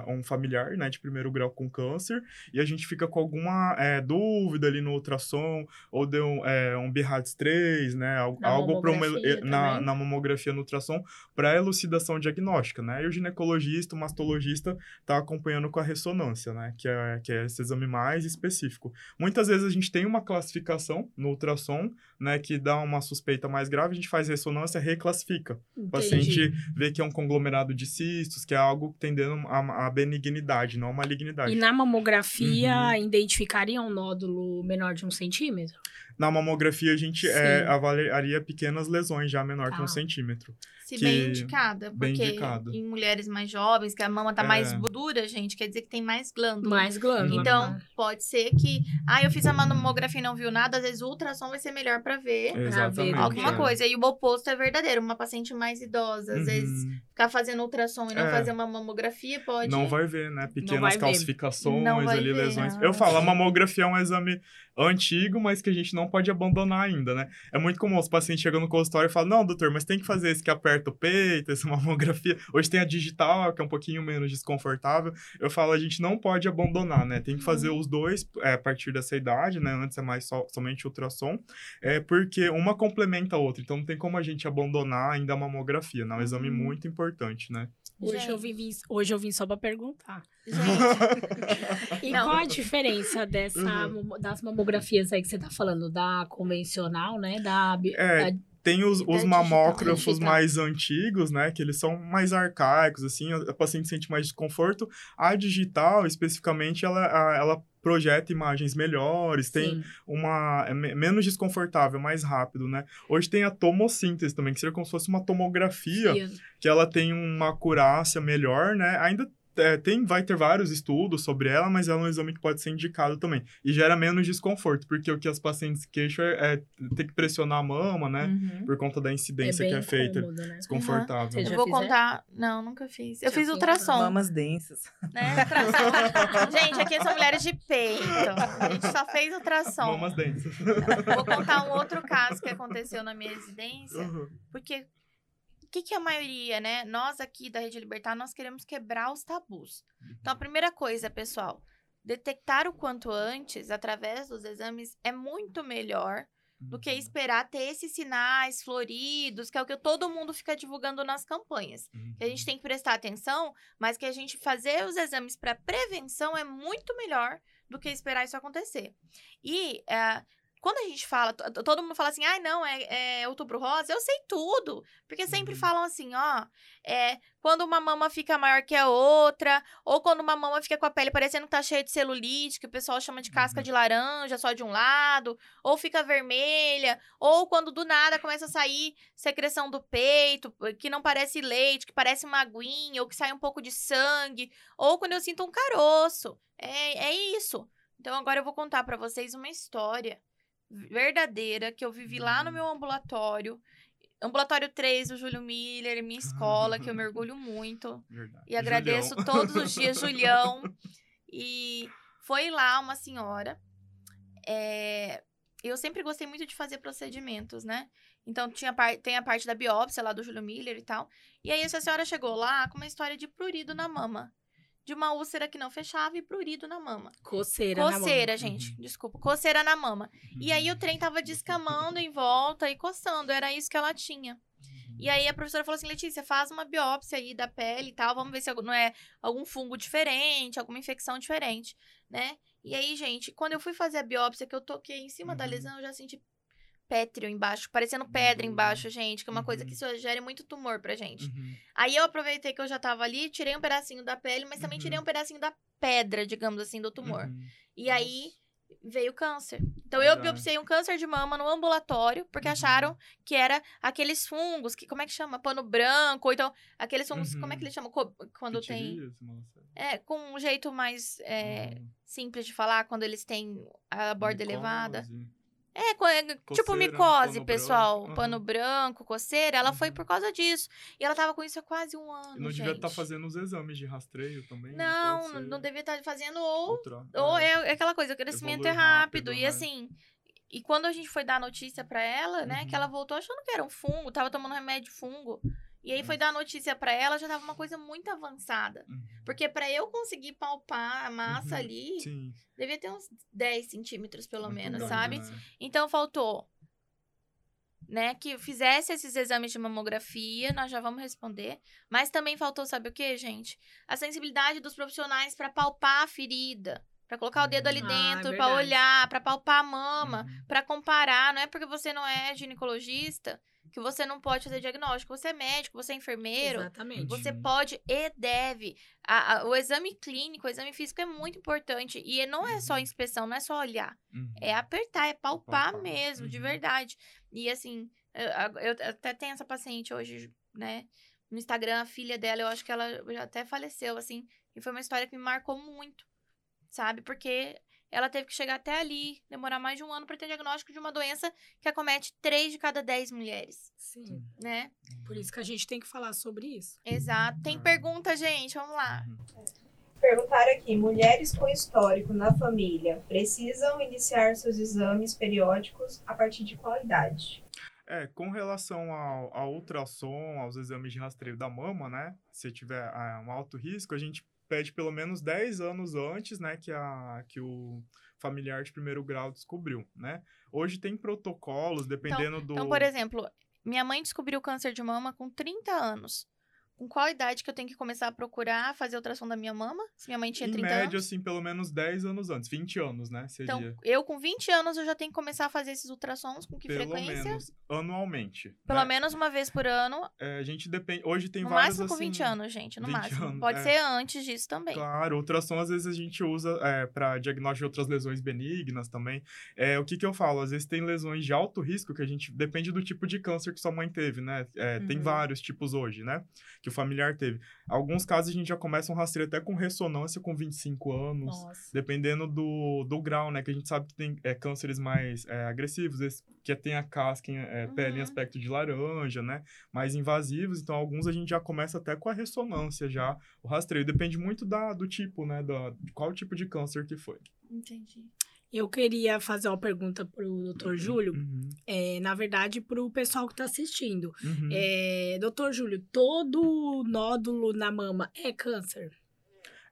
Speaker 3: um familiar, né, de primeiro grau com câncer, e a gente fica com alguma é, dúvida ali no ultrassom, ou deu é, um BIRADS 3, né, al-
Speaker 4: Na
Speaker 3: algo para uma,
Speaker 4: mamografia
Speaker 3: na, na mamografia no ultrassom, para elucidação diagnóstica, né, e o ginecologista, o mastologista tá acompanhando com a ressonância, né, que é, que é esse exame mais específico. Muitas vezes a gente tem uma classificação no ultrassom, né, que dá uma suspeita mais grave, a gente faz ressonância, reclassifica. O paciente vê que é um conglomerado de cistos, que é algo tendendo a, a benignidade, não a malignidade.
Speaker 4: E na mamografia
Speaker 3: Uhum.
Speaker 4: identificaria um nódulo menor de um centímetro?
Speaker 3: Na mamografia, a gente é, avaliaria pequenas lesões já menor que
Speaker 4: Tá.
Speaker 3: um centímetro.
Speaker 1: Se
Speaker 3: que-
Speaker 1: bem indicada,
Speaker 3: bem
Speaker 1: porque
Speaker 3: indicado.
Speaker 1: em mulheres mais jovens, que a mama tá
Speaker 3: É.
Speaker 1: mais dura, gente, quer dizer que tem mais glândula.
Speaker 4: Mais glândula.
Speaker 1: Então,
Speaker 4: né?
Speaker 1: pode ser que, ah, eu fiz a mamografia e não viu nada, às vezes o ultrassom vai ser melhor pra ver
Speaker 3: Exatamente.
Speaker 1: alguma
Speaker 3: é.
Speaker 1: coisa. E o oposto é verdadeiro, uma paciente mais idosa, às vezes
Speaker 3: Uhum.
Speaker 1: ficar fazendo ultrassom e não
Speaker 3: É.
Speaker 1: fazer uma mamografia pode
Speaker 3: Não vai ver, né?
Speaker 4: vai
Speaker 3: Pequenas
Speaker 4: ver.
Speaker 3: calcificações
Speaker 1: Não vai
Speaker 3: ali,
Speaker 1: ver,
Speaker 3: lesões.
Speaker 1: não.
Speaker 3: Eu falo, a mamografia é um exame antigo, mas que a gente não pode abandonar ainda, né? É muito comum os pacientes chegam no consultório e falam, não, doutor, mas tem que fazer esse que aperta o peito, essa mamografia. Hoje tem a digital, que é um pouquinho menos desconfortável. Eu falo, a gente não pode abandonar, né? Tem que fazer
Speaker 1: Uhum.
Speaker 3: os dois é, a partir dessa idade, né? Antes é mais só, somente ultrassom, é porque uma complementa a outra. Então não tem como a gente abandonar ainda a mamografia, né? É um exame
Speaker 1: Uhum.
Speaker 3: muito importante, né?
Speaker 4: Hoje, eu vim, hoje eu vim só pra perguntar.
Speaker 1: Gente,
Speaker 4: E
Speaker 1: Não.
Speaker 4: qual a diferença dessa,
Speaker 3: Uhum.
Speaker 4: das mamografias aí que você tá falando? Da convencional, né? Da,
Speaker 3: É,
Speaker 4: da-
Speaker 3: Tem os, os mamógrafos mais antigos, né? Que eles são mais arcaicos, assim, a, a paciente sente mais desconforto. A digital, especificamente, ela, a- ela projeta imagens melhores, tem
Speaker 4: sim.
Speaker 3: uma... É me- menos desconfortável, mais rápido, né? Hoje tem a tomossíntese também, que seria como se fosse uma tomografia,
Speaker 4: Sim.
Speaker 3: que ela tem uma acurácia melhor, né? Ainda é, tem, vai ter vários estudos sobre ela, mas ela é um exame que pode ser indicado também. E gera menos desconforto, porque o que as pacientes queixam é, é ter que pressionar a mama, né?
Speaker 1: Uhum.
Speaker 3: Por conta da incidência
Speaker 4: bem
Speaker 3: que é feita.
Speaker 4: cômodo, né?
Speaker 3: Desconfortável.
Speaker 4: Você
Speaker 1: Eu vou
Speaker 4: fizer?
Speaker 1: contar. Não, nunca fiz. Eu
Speaker 4: Já
Speaker 1: fiz ultrassom.
Speaker 2: Mamas densas.
Speaker 1: Né? Ultrassom. gente, aqui são mulheres de peito. A gente só fez ultrassom.
Speaker 3: Mamas densas.
Speaker 1: Vou contar um outro caso que aconteceu na minha residência.
Speaker 3: Uhum.
Speaker 1: Porque que, que a maioria, né? Nós aqui da Rede Libertar, nós queremos quebrar os tabus. Então, a primeira coisa, pessoal, detectar o quanto antes, através dos exames, é muito melhor do que esperar ter esses sinais floridos, que é o que todo mundo fica divulgando nas campanhas.
Speaker 3: Uhum.
Speaker 1: Que a gente tem que prestar atenção, mas que a gente fazer os exames para prevenção é muito melhor do que esperar isso acontecer. E eh, quando a gente fala, to- todo mundo fala assim, ai, não, é, é outubro rosa, eu sei tudo. Porque sempre
Speaker 3: Uhum.
Speaker 1: falam assim, ó, é, quando uma mama fica maior que a outra, ou quando uma mama fica com a pele parecendo que tá cheia de celulite, que o pessoal chama de casca
Speaker 3: Uhum.
Speaker 1: de laranja só de um lado, ou fica vermelha, ou quando do nada começa a sair secreção do peito, que não parece leite, que parece uma aguinha, ou que sai um pouco de sangue, ou quando eu sinto um caroço. É, é isso. Então agora eu vou contar pra vocês uma história verdadeira que eu vivi lá no
Speaker 3: Uhum.
Speaker 1: meu ambulatório. Ambulatório 3 do Júlio Miller, minha escola, que eu me orgulho muito.
Speaker 3: Verdade.
Speaker 1: E agradeço
Speaker 3: Julião.
Speaker 1: todos os dias, Julião. E foi lá uma senhora. é, Eu sempre gostei muito de fazer procedimentos, né? Então tinha par- tem a parte da biópsia lá do Júlio Miller e tal. E aí essa senhora chegou lá com uma história de prurido na mama. De uma úlcera que não fechava e prurido na mama.
Speaker 4: Coceira,
Speaker 1: Coceira,
Speaker 4: na
Speaker 1: gente.
Speaker 3: Uhum.
Speaker 1: Desculpa. Coceira na mama. E aí o trem tava descamando em volta e coçando. Era isso que ela tinha. E aí a professora falou assim: Letícia, faz uma biópsia aí da pele e tal. Vamos ver se não é algum fungo diferente, alguma infecção diferente, né? E aí, gente, quando eu fui fazer a biópsia, que eu toquei em cima da
Speaker 3: Uhum.
Speaker 1: lesão, eu já senti pétreo embaixo, parecendo pedra
Speaker 3: Uhum.
Speaker 1: embaixo, gente, que é uma coisa
Speaker 3: Uhum.
Speaker 1: que isso gera muito tumor pra gente.
Speaker 3: Uhum.
Speaker 1: Aí eu aproveitei que eu já tava ali, tirei um pedacinho da pele, mas também
Speaker 3: Uhum.
Speaker 1: tirei um pedacinho da pedra, digamos assim, do tumor.
Speaker 3: Uhum.
Speaker 1: E aí veio câncer. Então eu biopsiei um câncer de mama no ambulatório, porque
Speaker 3: Uhum.
Speaker 1: acharam que era aqueles fungos, que como é que chama? Pano branco, ou então aqueles fungos, como é que
Speaker 3: Uhum.
Speaker 1: eles chamam? Co- Quando tem. É, com um jeito mais é,
Speaker 3: Uhum.
Speaker 1: simples de falar, quando eles têm a borda elevada.
Speaker 3: Micose.
Speaker 1: É, é, tipo
Speaker 3: Coceira,
Speaker 1: micose,
Speaker 3: pano
Speaker 1: pessoal.
Speaker 3: branco,
Speaker 1: Pano
Speaker 3: aham.
Speaker 1: branco, coceira. Ela foi
Speaker 3: Uhum.
Speaker 1: por causa disso. E ela tava com isso há quase um ano.
Speaker 3: E não devia estar fazendo os exames de rastreio também?
Speaker 1: Não,
Speaker 3: pode
Speaker 1: não,
Speaker 3: ser
Speaker 1: não devia estar fazendo ou
Speaker 3: outra-
Speaker 1: Ou
Speaker 3: é.
Speaker 1: é, é aquela coisa, o crescimento é rápido.
Speaker 3: rápido,
Speaker 1: e
Speaker 3: né?
Speaker 1: assim. E quando a gente foi dar a notícia pra ela, né?
Speaker 3: Uhum.
Speaker 1: Que ela voltou achando que era um fungo, tava tomando remédio de fungo. E aí foi
Speaker 3: Nossa.
Speaker 1: dar a notícia pra ela, já tava uma coisa muito avançada.
Speaker 3: Uhum.
Speaker 1: Porque pra eu conseguir palpar a massa
Speaker 3: Uhum.
Speaker 1: ali,
Speaker 3: Sim.
Speaker 1: devia ter uns 10 centímetros pelo
Speaker 3: muito
Speaker 1: menos,
Speaker 3: grande,
Speaker 1: sabe?
Speaker 3: né?
Speaker 1: Então faltou, né, que fizesse esses exames de mamografia, nós já vamos responder. Mas também faltou, sabe o que, gente? A sensibilidade dos profissionais pra palpar a ferida, Pra colocar o dedo ali
Speaker 4: Ah,
Speaker 1: dentro,
Speaker 4: é
Speaker 1: pra
Speaker 4: verdade.
Speaker 1: olhar, pra palpar a mama,
Speaker 3: Uhum.
Speaker 1: pra comparar. Não é porque você não é ginecologista que você não pode fazer diagnóstico. Você é médico, você é enfermeiro.
Speaker 4: Exatamente.
Speaker 1: Você
Speaker 3: Uhum.
Speaker 1: pode e deve. A- a- o exame clínico, o exame físico é muito importante. E não é só
Speaker 3: Uhum.
Speaker 1: inspeção, não é só olhar.
Speaker 3: Uhum.
Speaker 1: É apertar, é palpar,
Speaker 3: Palpar,
Speaker 1: mesmo, de
Speaker 3: uhum.
Speaker 1: verdade. E assim, eu, eu até tenho essa paciente hoje, né? No Instagram, a filha dela, eu acho que ela já até faleceu, assim. E foi uma história que me marcou muito, sabe? Porque ela teve que chegar até ali, demorar mais de um ano para ter diagnóstico de uma doença que acomete 3 de cada 10 mulheres,
Speaker 4: Sim.
Speaker 1: né?
Speaker 4: Por isso que a gente tem que falar sobre isso.
Speaker 1: Exato. Tem
Speaker 3: Ah.
Speaker 1: pergunta, gente? Vamos lá.
Speaker 3: Uhum.
Speaker 5: Perguntaram aqui, mulheres com histórico na família precisam iniciar seus exames periódicos a partir de qual idade?
Speaker 3: É, com relação ao, ao ultrassom, aos exames de rastreio da mama, né? Se tiver ah, um alto risco, a gente pede pelo menos 10 anos antes, né, que, a, que o familiar de primeiro grau descobriu, né? Hoje tem protocolos, dependendo do...
Speaker 1: Então, por exemplo, minha mãe descobriu câncer de mama com 30 anos. Com qual idade que eu tenho que começar a procurar fazer ultrassom da minha mama? Se minha mãe tinha
Speaker 3: em
Speaker 1: 30
Speaker 3: média,
Speaker 1: anos.
Speaker 3: assim, pelo menos 10 anos antes, 20 anos, né? Seria.
Speaker 1: Então, eu com 20 anos eu já tenho que começar a fazer esses ultrassons com que
Speaker 3: pelo
Speaker 1: frequência?
Speaker 3: menos anualmente.
Speaker 1: Pelo
Speaker 3: né?
Speaker 1: menos uma vez por ano.
Speaker 3: É, a gente depende. Hoje tem
Speaker 1: no
Speaker 3: vários.
Speaker 1: máximo com
Speaker 3: assim,
Speaker 1: 20 anos, gente. No
Speaker 3: 20
Speaker 1: máximo.
Speaker 3: anos,
Speaker 1: Pode
Speaker 3: é.
Speaker 1: ser antes disso também.
Speaker 3: Claro, ultrassom às vezes a gente usa é, para diagnóstico de outras lesões benignas também. É, o que que eu falo? Às vezes tem lesões de alto risco que a gente depende do tipo de câncer que sua mãe teve, né? É, Tem
Speaker 1: Uhum.
Speaker 3: vários tipos hoje, né? Que familiar teve. Alguns casos a gente já começa um rastreio até com ressonância com 25 anos.
Speaker 4: Nossa.
Speaker 3: Dependendo do, do grau, né? Que a gente sabe que tem é, cânceres mais é, agressivos, esse, que tem a casca, em, é, pele em
Speaker 1: Uhum.
Speaker 3: aspecto de laranja, né? Mais invasivos. Então, alguns a gente já começa até com a ressonância, já o rastreio. Depende muito da, do tipo, né? Da, de qual tipo de câncer que foi.
Speaker 1: Entendi.
Speaker 4: Eu queria fazer uma pergunta pro Dr. Júlio,
Speaker 3: Uhum,
Speaker 4: é, na verdade, pro pessoal que tá assistindo.
Speaker 3: uhum.
Speaker 4: É, Doutor Júlio, todo nódulo na mama é câncer?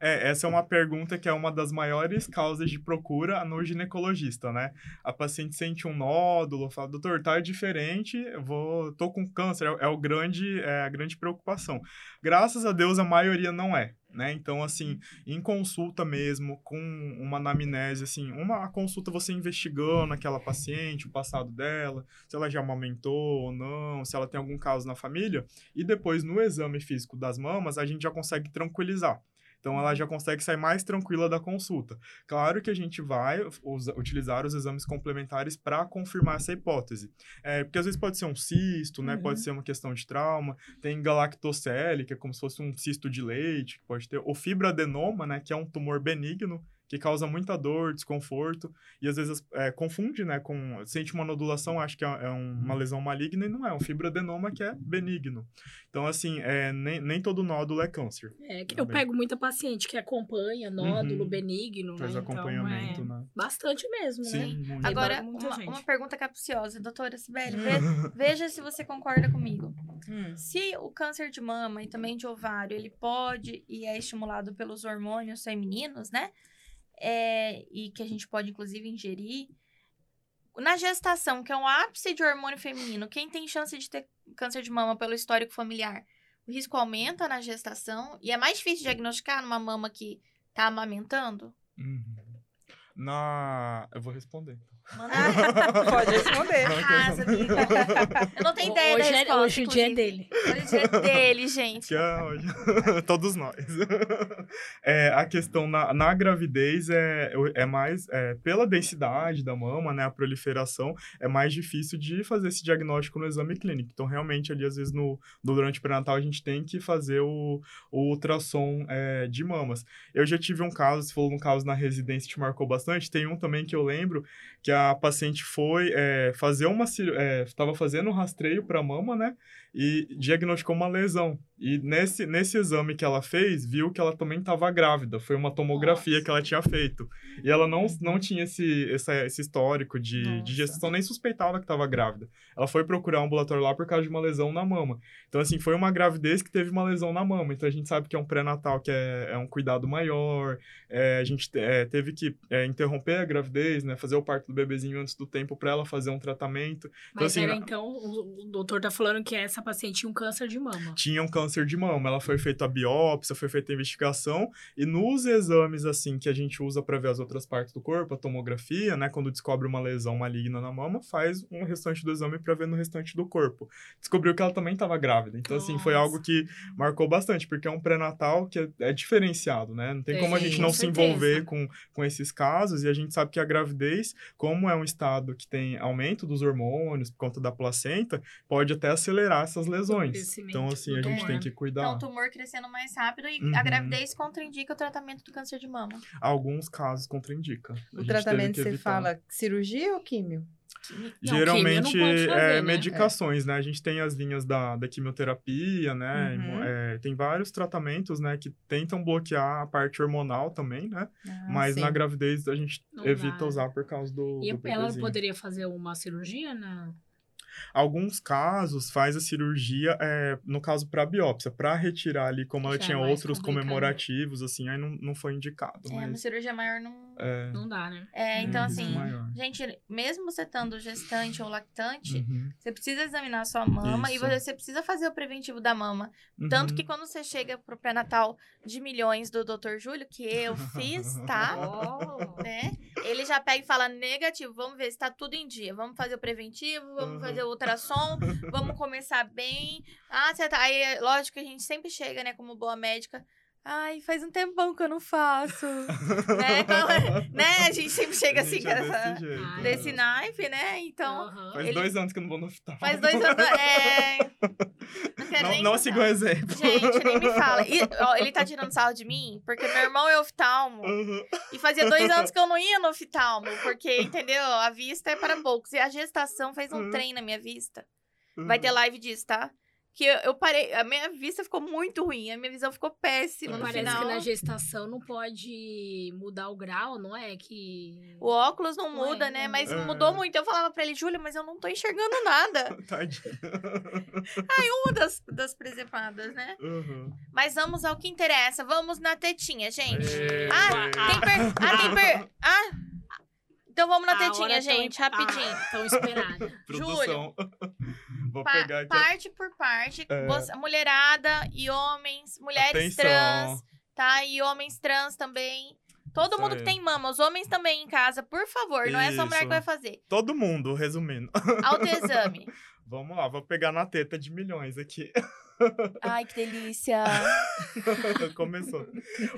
Speaker 3: É, essa é uma pergunta que é uma das maiores causas de procura no ginecologista, né? A paciente sente um nódulo, fala, doutor, tá diferente, vou, tô com câncer, é, é o grande, é a grande preocupação. Graças a Deus, a maioria não é, né? Então, assim, em consulta mesmo, com uma anamnese, assim, uma consulta você investigando aquela paciente, o passado dela, se ela já amamentou ou não, se ela tem algum caso na família, e depois no exame físico das mamas, a gente já consegue tranquilizar. Então, ela já consegue sair mais tranquila da consulta. Claro que a gente vai usa- utilizar os exames complementares para confirmar essa hipótese. É, porque às vezes pode ser um cisto, né?
Speaker 4: Uhum.
Speaker 3: Pode ser uma questão de trauma. Tem galactocele, que é como se fosse um cisto de leite, que pode ter. Ou fibroadenoma, né? Que é um tumor benigno, que causa muita dor, desconforto. E às vezes é, confunde, né? Com, sente uma nodulação, acha que é, é um- uma lesão maligna, e não é. É um fibroadenoma que é benigno. Então, assim, é, nem, nem todo nódulo é câncer.
Speaker 4: É, que eu pego muita paciente que acompanha nódulo
Speaker 3: Uhum.
Speaker 4: benigno,
Speaker 3: Faz
Speaker 4: né? Então,
Speaker 3: acompanhamento,
Speaker 4: é
Speaker 3: né?
Speaker 4: bastante mesmo, né?
Speaker 3: Sim, muito.
Speaker 4: Agora-
Speaker 1: uma, uma pergunta capciosa, doutora Sibeli. ve- veja se você concorda comigo. Hum. Se o câncer de mama e também de ovário, ele pode e é estimulado pelos hormônios femininos, né? É, e que a gente pode, inclusive, ingerir. Na gestação, que é um ápice de hormônio feminino, quem tem chance de ter câncer de mama pelo histórico familiar? O risco aumenta na gestação e é mais difícil diagnosticar numa mama que tá amamentando?
Speaker 3: Uhum. Na. Eu vou responder.
Speaker 2: Pode responder.
Speaker 1: Arrasa, amiga. Eu não tenho ideia
Speaker 4: hoje
Speaker 1: da
Speaker 4: é,
Speaker 1: resposta,
Speaker 4: Hoje o dia é dele.
Speaker 1: Hoje o dia é dele, gente.
Speaker 3: Que é hoje. Todos nós. É, a questão na, na gravidez é, é mais... É, pela densidade da mama, né? A proliferação, é mais difícil de fazer esse diagnóstico no exame clínico. Então, realmente, ali, às vezes, no, no durante o pré-natal, a gente tem que fazer o, o ultrassom é, de mamas. Eu já tive um caso, se for um caso na residência, te marcou bastante. Tem um também que eu lembro, que a paciente foi é, fazer uma estava é, fazendo um rastreio para a mama, né? E diagnosticou uma lesão. E nesse, nesse exame que ela fez, viu que ela também estava grávida. Foi uma tomografia Nossa. que ela tinha feito. E ela não, não tinha esse, esse, esse histórico de, de gestação, nem suspeitava que estava grávida. Ela foi procurar um ambulatório lá por causa de uma lesão na mama. Então, assim, foi uma gravidez que teve uma lesão na mama. Então, a gente sabe que é um pré-natal, que é, é um cuidado maior. É, a gente é, teve que é, interromper a gravidez, né? Fazer o parto do bebezinho antes do tempo para ela fazer um tratamento.
Speaker 4: Então, Mas assim, era, então, o, o doutor tá falando que essa paciente tinha um câncer de mama.
Speaker 3: Tinha um câncer de mama. Ela foi feita a biópsia, foi feita a investigação. E nos exames, assim, que a gente usa para ver as outras partes do corpo, a tomografia, né? Quando descobre uma lesão maligna na mama, faz um restante do exame para ver no restante do corpo. Descobriu que ela também estava grávida. Então, Nossa. assim, foi algo que marcou bastante, porque é um pré-natal que é, é, diferenciado, né? Não tem Sim, como a gente não se envolver com, com esses casos. E a gente sabe que a gravidez, como é um estado que tem aumento dos hormônios por conta da placenta, pode até acelerar essas lesões. Então, assim, a gente tem que cuidar.
Speaker 1: Então, o tumor crescendo mais rápido e uhum. a gravidez contraindica o tratamento do câncer de mama.
Speaker 3: Alguns casos contraindica.
Speaker 2: O tratamento você fala cirurgia ou químio?
Speaker 3: Não, Geralmente fazer, é né? medicações, né? A gente tem as linhas da, da quimioterapia, né? Uhum. É, tem vários tratamentos, né? Que tentam bloquear a parte hormonal também, né? Ah, Mas sim. na gravidez a gente Não evita dá. usar por causa do.
Speaker 4: E
Speaker 3: do
Speaker 4: ela poderia fazer uma cirurgia na.
Speaker 3: Alguns casos faz a cirurgia, é, no caso para biópsia, para retirar ali, como ela Já tinha é outros complicado. comemorativos, assim, aí não, não foi indicado.
Speaker 1: É,
Speaker 3: mas...
Speaker 1: uma cirurgia maior não.
Speaker 4: É... Não dá, né?
Speaker 1: É, então assim, gente, mesmo você estando gestante ou lactante, uhum. você precisa examinar a sua mama Isso. e você precisa fazer o preventivo da mama. Uhum. Tanto que quando você chega pro pré-natal de milhões do Dr. Júlio, que eu fiz, tá? Oh. Né? Ele já pega e fala negativo, vamos ver se tá tudo em dia. Vamos fazer o preventivo, vamos uhum. fazer o ultrassom, vamos começar bem. Ah, você tá. Aí, lógico que a gente sempre chega, né, como boa médica. Ai, faz um tempão que eu não faço. né? Então, né? A gente sempre chega assim, é desse, jeito, desse naipe, né? Então.
Speaker 3: Uhum. Faz ele... dois anos que eu não vou no hospital.
Speaker 1: Faz dois anos. É.
Speaker 3: Não, não, não siga o exemplo.
Speaker 1: Gente, nem me fala. E, ó, ele tá tirando sarro de mim, porque meu irmão é oftalmo. Uhum. E fazia dois anos que eu não ia no oftalmo, porque, entendeu? A vista é para poucos. E a gestação fez um uhum. trem na minha vista. Vai ter live disso, tá? Que eu, eu, parei, a minha vista ficou muito ruim, a minha visão ficou péssima no
Speaker 4: Parece
Speaker 1: final.
Speaker 4: que na gestação não pode mudar o grau, não é? Que
Speaker 1: o óculos não, não muda, é, né? Mas é. mudou muito. Eu falava para ele, Júlia, mas eu não tô enxergando nada.
Speaker 3: Tadinho.
Speaker 1: Aí uma das, das presepadas, né? Uhum. Mas vamos ao que interessa. Vamos na tetinha, gente. É. Ah, tem per... ah, tem per... Ah, então vamos na tetinha, gente, tão... rapidinho.
Speaker 4: Ah, tão esperada.
Speaker 3: Júlio. Vou
Speaker 1: pa
Speaker 3: pegar aqui.
Speaker 1: Parte por parte. É... Mulherada e homens, mulheres Atenção. trans, tá? E homens trans também. Todo Isso mundo aí. que tem mama, os homens também em casa, por favor, não é só a mulher que vai fazer.
Speaker 3: Todo mundo, resumindo.
Speaker 1: Autoexame.
Speaker 3: Vamos lá, vou pegar na teta de milhões aqui.
Speaker 1: Ai, que delícia!
Speaker 3: Começou.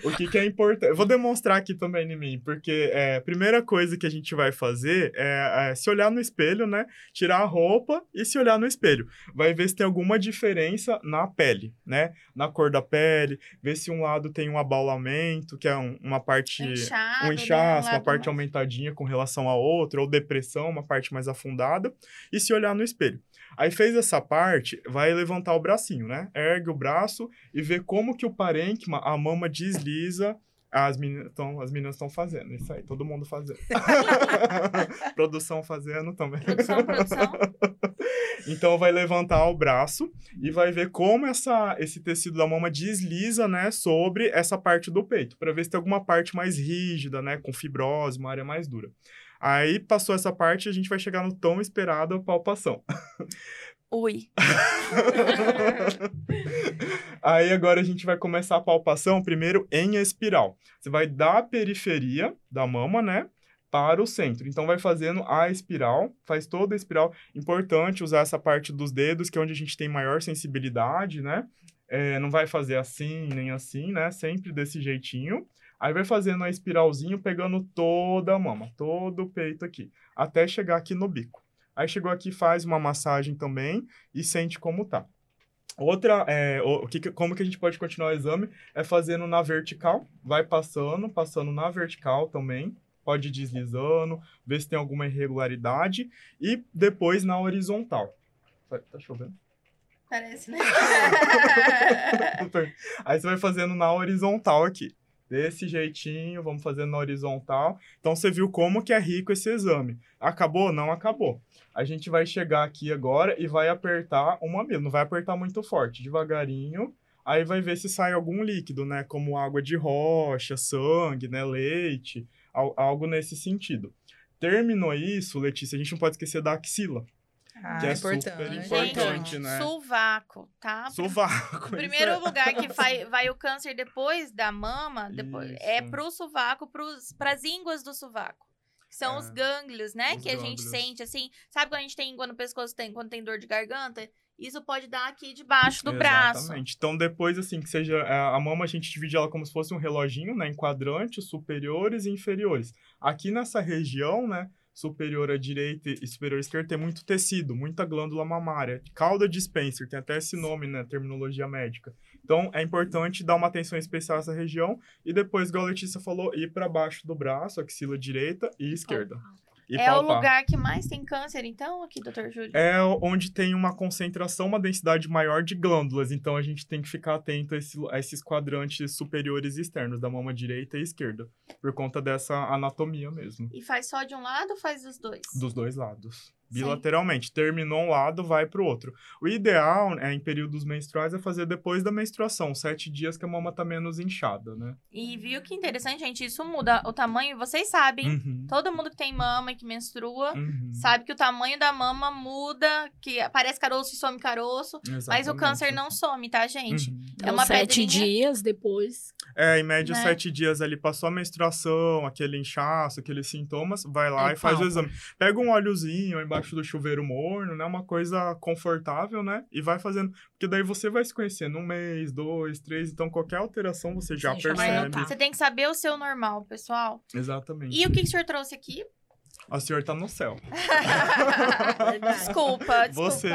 Speaker 3: O que, que é importante? Vou demonstrar aqui também em mim, porque é, a primeira coisa que a gente vai fazer é, é, se olhar no espelho, né? Tirar a roupa e se olhar no espelho. Vai ver se tem alguma diferença na pele, né? Na cor da pele, ver se um lado tem um abaulamento, que é um, uma parte.
Speaker 1: Inchado,
Speaker 3: um inchaço, né? um uma parte mais... aumentadinha com relação a outra, ou depressão, uma parte mais afundada, e se olhar no espelho. Aí fez essa parte, vai levantar o bracinho, né? Ergue o braço e vê como que o parênquima, a mama desliza as meninas estão as meninas estão fazendo isso aí, todo mundo fazendo. produção fazendo também.
Speaker 1: Produção, produção.
Speaker 3: Então vai levantar o braço e vai ver como essa, esse tecido da mama desliza, né, sobre essa parte do peito, para ver se tem alguma parte mais rígida, né, com fibrose, uma área mais dura. Aí passou essa parte, a gente vai chegar no tão esperado a palpação.
Speaker 1: Ui.
Speaker 3: Aí agora a gente vai começar a palpação primeiro em espiral. Você vai da periferia da mama, né? Para o centro. Então, vai fazendo a espiral, faz toda a espiral. Importante usar essa parte dos dedos, que é onde a gente tem maior sensibilidade, né? É, não vai fazer assim, nem assim, né? Sempre desse jeitinho. Aí vai fazendo a espiralzinho, pegando toda a mama, todo o peito aqui, até chegar aqui no bico. Aí chegou aqui, faz uma massagem também e sente como tá. Outra, é, o, que, como que a gente pode continuar o exame é fazendo na vertical, vai passando, passando na vertical também, pode ir deslizando, ver se tem alguma irregularidade e depois na horizontal. Tá chovendo?
Speaker 1: Parece, né?
Speaker 3: Aí você vai fazendo na horizontal aqui. Desse jeitinho, vamos fazendo na horizontal. Então você viu como que é rico esse exame. Acabou? Não acabou a gente vai chegar aqui agora e vai apertar o mamilo. Não vai apertar muito forte, devagarinho. Aí vai ver se sai algum líquido, né? Como água de rocha, sangue, né? Leite, algo nesse sentido. Terminou isso, Letícia, a gente não pode esquecer da axila.
Speaker 2: Ah, que é importante.
Speaker 3: super importante,
Speaker 1: gente,
Speaker 3: né?
Speaker 1: Sovaco, tá?
Speaker 3: Sovaco.
Speaker 1: O primeiro é. lugar que vai, vai o câncer depois da mama, depois, é pro sovaco, para as ínguas do sovaco são é. os gânglios, né? Os que gânglios. a gente sente, assim. Sabe quando a gente tem, quando o pescoço tem, quando tem dor de garganta? Isso pode dar aqui debaixo do Exatamente. braço.
Speaker 3: Exatamente. Então, depois, assim, que seja. É, a mama, a gente divide ela como se fosse um reloginho, né? Em quadrantes superiores e inferiores. Aqui nessa região, né? Superior à direita e superior à esquerda tem muito tecido, muita glândula mamária. Cauda de Spencer, tem até esse nome, né? Terminologia médica. Então, é importante dar uma atenção especial a essa região e depois, igual a Letícia falou, ir para baixo do braço, axila direita e esquerda.
Speaker 1: E é palpar. o lugar que mais tem câncer, então, aqui, doutor Júlio?
Speaker 3: É onde tem uma concentração, uma densidade maior de glândulas. Então, a gente tem que ficar atento a, esse, a esses quadrantes superiores e externos, da mama direita e esquerda, por conta dessa anatomia mesmo.
Speaker 1: E faz só de um lado ou faz dos dois?
Speaker 3: Dos dois lados bilateralmente. Sim. Terminou um lado, vai para o outro. O ideal, é, em períodos menstruais, é fazer depois da menstruação, sete dias que a mama tá menos inchada, né?
Speaker 1: E viu que interessante, gente? Isso muda o tamanho, vocês sabem. Uhum. Todo mundo que tem mama e que menstrua uhum. sabe que o tamanho da mama muda, que aparece caroço e some caroço. Exatamente. Mas o câncer não some, tá, gente?
Speaker 4: Uhum. É uma sete pedrinha. dias depois.
Speaker 3: É, em média, né? sete dias ali passou a menstruação, aquele inchaço, aqueles sintomas, vai lá é e faz o exame. Pega um óleozinho embaixo do chuveiro morno, né? Uma coisa confortável, né? E vai fazendo. Porque daí você vai se conhecendo um mês, dois, três. Então, qualquer alteração você já você percebe.
Speaker 1: Você tem que saber o seu normal, pessoal.
Speaker 3: Exatamente.
Speaker 1: E o que, que o senhor trouxe aqui?
Speaker 3: O senhor tá no céu.
Speaker 1: desculpa, desculpa.
Speaker 3: Você.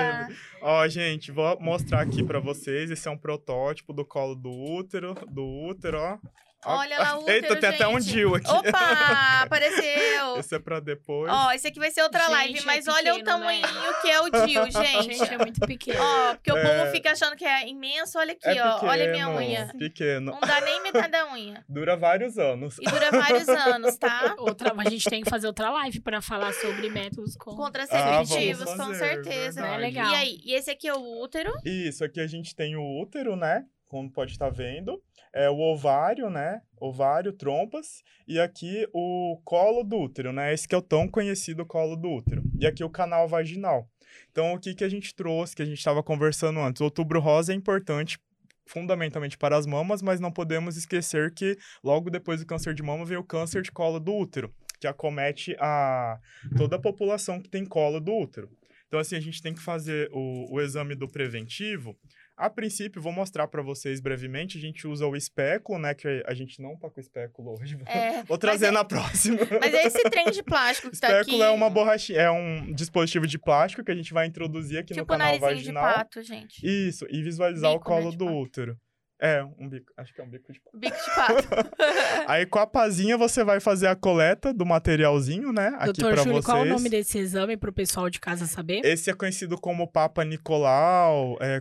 Speaker 3: Ó, gente, vou mostrar aqui para vocês. Esse é um protótipo do colo do útero, do útero, ó.
Speaker 1: Olha lá o útero,
Speaker 3: Eita, tem
Speaker 1: gente.
Speaker 3: até um Dil aqui.
Speaker 1: Opa, apareceu.
Speaker 3: Esse é pra depois.
Speaker 1: Ó, esse aqui vai ser outra gente, live, mas é olha o tamanho né? que é o Dil, gente.
Speaker 4: Gente, é muito pequeno.
Speaker 1: Ó, porque é... o povo fica achando que é imenso. Olha aqui,
Speaker 3: é
Speaker 1: ó.
Speaker 3: Pequeno,
Speaker 1: olha minha unha.
Speaker 3: Pequeno.
Speaker 1: Não dá nem metade da unha.
Speaker 3: Dura vários anos.
Speaker 1: E dura vários anos, tá?
Speaker 4: Outra, a gente tem que fazer outra live pra falar sobre métodos com...
Speaker 1: contraceptivos,
Speaker 3: ah,
Speaker 1: com certeza.
Speaker 3: É
Speaker 1: legal. E aí, e esse aqui é o útero?
Speaker 3: Isso, aqui a gente tem o útero, né? Como pode estar vendo é o ovário, né? Ovário, trompas, e aqui o colo do útero, né? Esse que é o tão conhecido colo do útero. E aqui o canal vaginal. Então, o que, que a gente trouxe, que a gente estava conversando antes? O outubro rosa é importante fundamentalmente para as mamas, mas não podemos esquecer que logo depois do câncer de mama veio o câncer de colo do útero, que acomete a toda a população que tem colo do útero. Então, assim, a gente tem que fazer o, o exame do preventivo a princípio, vou mostrar para vocês brevemente. A gente usa o espéculo, né? Que a gente não tá com espéculo hoje.
Speaker 1: É,
Speaker 3: vou trazer é, na próxima.
Speaker 1: Mas é esse trem de plástico que tá aqui.
Speaker 3: Espéculo é uma borrachinha, é um dispositivo de plástico que a gente vai introduzir aqui
Speaker 1: tipo
Speaker 3: no canal vaginal.
Speaker 1: de pato, gente.
Speaker 3: Isso, e visualizar Bico, o colo né, do pato. útero. É, um bico. Acho que é um bico de pato.
Speaker 1: Bico de pato.
Speaker 3: Aí com a pazinha você vai fazer a coleta do materialzinho, né? Aqui
Speaker 4: Doutor
Speaker 3: pra
Speaker 4: Júlio,
Speaker 3: vocês.
Speaker 4: qual o nome desse exame pro pessoal de casa saber?
Speaker 3: Esse é conhecido como Papa Nicolau, é,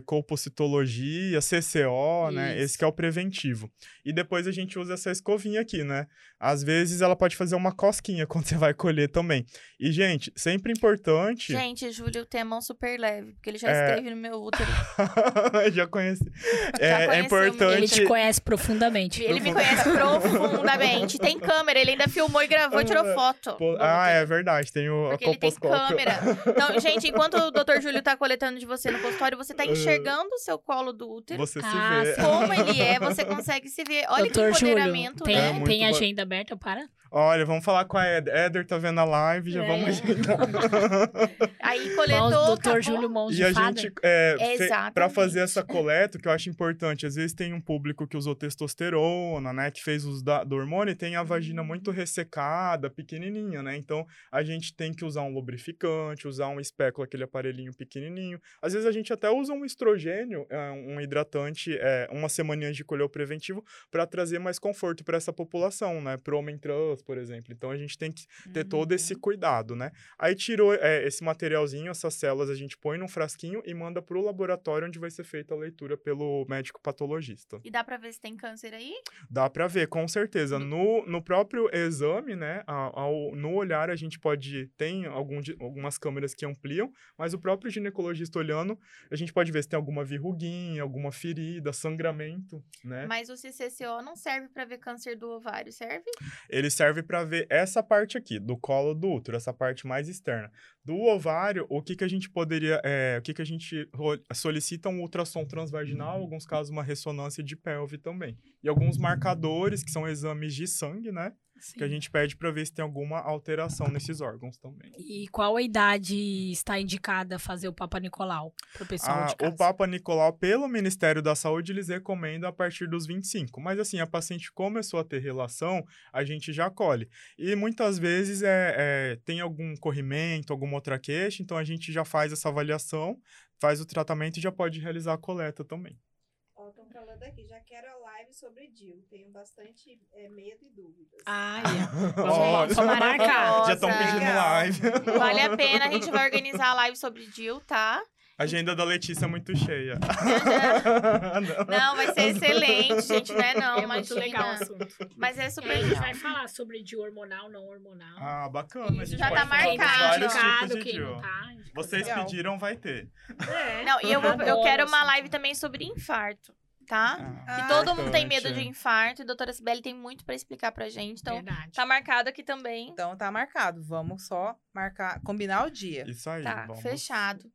Speaker 3: colpocitologia, CCO, né?
Speaker 4: Isso.
Speaker 3: Esse que é o preventivo. E depois a gente usa essa escovinha aqui, né? Às vezes ela pode fazer uma cosquinha quando você vai colher também. E, gente, sempre importante.
Speaker 1: Gente, Júlio tem a mão super leve, porque ele já
Speaker 3: É.
Speaker 1: esteve no meu útero.
Speaker 3: Já conheci. É, é
Speaker 1: conheceu
Speaker 3: importante.
Speaker 4: Ele te conhece profundamente.
Speaker 1: Ele me conhece profundamente. Tem câmera, ele ainda filmou e gravou e tirou foto.
Speaker 3: Pô,
Speaker 1: do
Speaker 3: Ah, é verdade, tem o
Speaker 1: Porque ele tem câmera. Então, gente, enquanto o Dr. Júlio tá coletando de você no consultório, você tá enxergando o seu colo do útero.
Speaker 3: Você se
Speaker 4: Ah,
Speaker 3: vê.
Speaker 4: sim.
Speaker 1: Como ele é, você consegue se ver. Olha
Speaker 4: Doutor
Speaker 1: que
Speaker 4: Júlio,
Speaker 1: empoderamento,
Speaker 4: tem,
Speaker 3: É
Speaker 1: né?
Speaker 3: muito
Speaker 4: tem agenda aberta para?
Speaker 3: Olha, vamos falar com a Éder. Éder tá vendo a live, já
Speaker 4: É.
Speaker 3: vamos agendar.
Speaker 1: Aí
Speaker 4: Mãos,
Speaker 1: coletou,
Speaker 4: doutor
Speaker 1: acabou.
Speaker 4: Júlio Mãos
Speaker 3: E a
Speaker 4: Fada?
Speaker 3: gente, é, fe-
Speaker 1: Exatamente.
Speaker 3: pra fazer essa coleta, o que eu acho importante, às vezes tem um público que usou testosterona, né, que fez uso da, do hormônio e tem a vagina muito ressecada, pequenininha, né, então a gente tem que usar um lubrificante, usar um espéculo, aquele aparelhinho pequenininho. Às vezes a gente até usa um estrogênio, é, um hidratante, é, uma semaninha de colher o preventivo para trazer mais conforto para essa população, né, pro homem trans, por exemplo. Então a gente tem que ter todo esse
Speaker 1: Uhum.
Speaker 3: cuidado, né? Aí tirou é, esse materialzinho, essas células a gente põe num frasquinho e manda pro laboratório onde vai ser feita a leitura pelo médico patologista.
Speaker 1: E dá pra ver se tem câncer aí?
Speaker 3: Dá pra ver, com certeza. No, no próprio exame, né, ao- no olhar a gente pode, tem algum, algumas câmeras que ampliam, mas o próprio ginecologista olhando, a gente pode ver se tem alguma verruguinha, alguma ferida, sangramento, né?
Speaker 1: Mas o CCCO não serve pra ver câncer do ovário, serve?
Speaker 3: ele serve para ver essa parte aqui, do colo do útero, essa parte mais externa. Do ovário, o que, que a gente poderia, é, o que, que a gente solicita um ultrassom transvaginal, em alguns casos uma ressonância de pelve também. E alguns marcadores, que são exames de sangue, né? Que a
Speaker 4: Sim.
Speaker 3: gente pede para ver se tem alguma alteração nesses órgãos também.
Speaker 4: E qual a idade está indicada a fazer o Papa Nicolau pro pessoal
Speaker 3: Ah,
Speaker 4: de casa?
Speaker 3: o Papa Nicolau, pelo Ministério da Saúde, eles recomendam a partir dos 25. Mas assim, a paciente começou a ter relação, a gente já colhe. E muitas vezes é, é, tem algum corrimento, alguma outra queixa, então a gente já faz essa avaliação, faz o tratamento e já pode realizar a coleta também.
Speaker 5: Ó, estão falando aqui, já quero a live sobre DIL. Tenho bastante é, medo e dúvidas.
Speaker 4: Ah,
Speaker 3: Olha,
Speaker 4: vamos marcar.
Speaker 3: Já estão pedindo live.
Speaker 1: Vale a pena, a gente vai organizar a live sobre DIL, tá?
Speaker 3: Agenda da Letícia é muito cheia.
Speaker 1: Não, vai ser excelente, gente, né? Não,
Speaker 4: é muito
Speaker 1: imagina.
Speaker 4: legal o assunto.
Speaker 1: Mas é super
Speaker 4: aí a gente
Speaker 1: legal.
Speaker 4: vai falar sobre de hormonal, não hormonal.
Speaker 3: Ah, bacana. a
Speaker 1: Isso já tá marcado.
Speaker 4: indicado,
Speaker 3: tipos de
Speaker 4: não tá.
Speaker 3: Vocês
Speaker 2: Legal.
Speaker 3: pediram, vai ter.
Speaker 4: É.
Speaker 1: Não, e eu, vou, eu quero uma
Speaker 4: assunto.
Speaker 1: live também sobre infarto, tá?
Speaker 3: Ah,
Speaker 1: E todo mundo tem medo de infarto, e a doutora Sibeli tem muito pra explicar pra gente. Então,
Speaker 4: Verdade.
Speaker 1: tá marcado aqui também.
Speaker 2: Então tá marcado. Vamos só marcar, combinar o dia.
Speaker 3: Isso aí,
Speaker 1: Tá,
Speaker 3: vamos.
Speaker 1: fechado.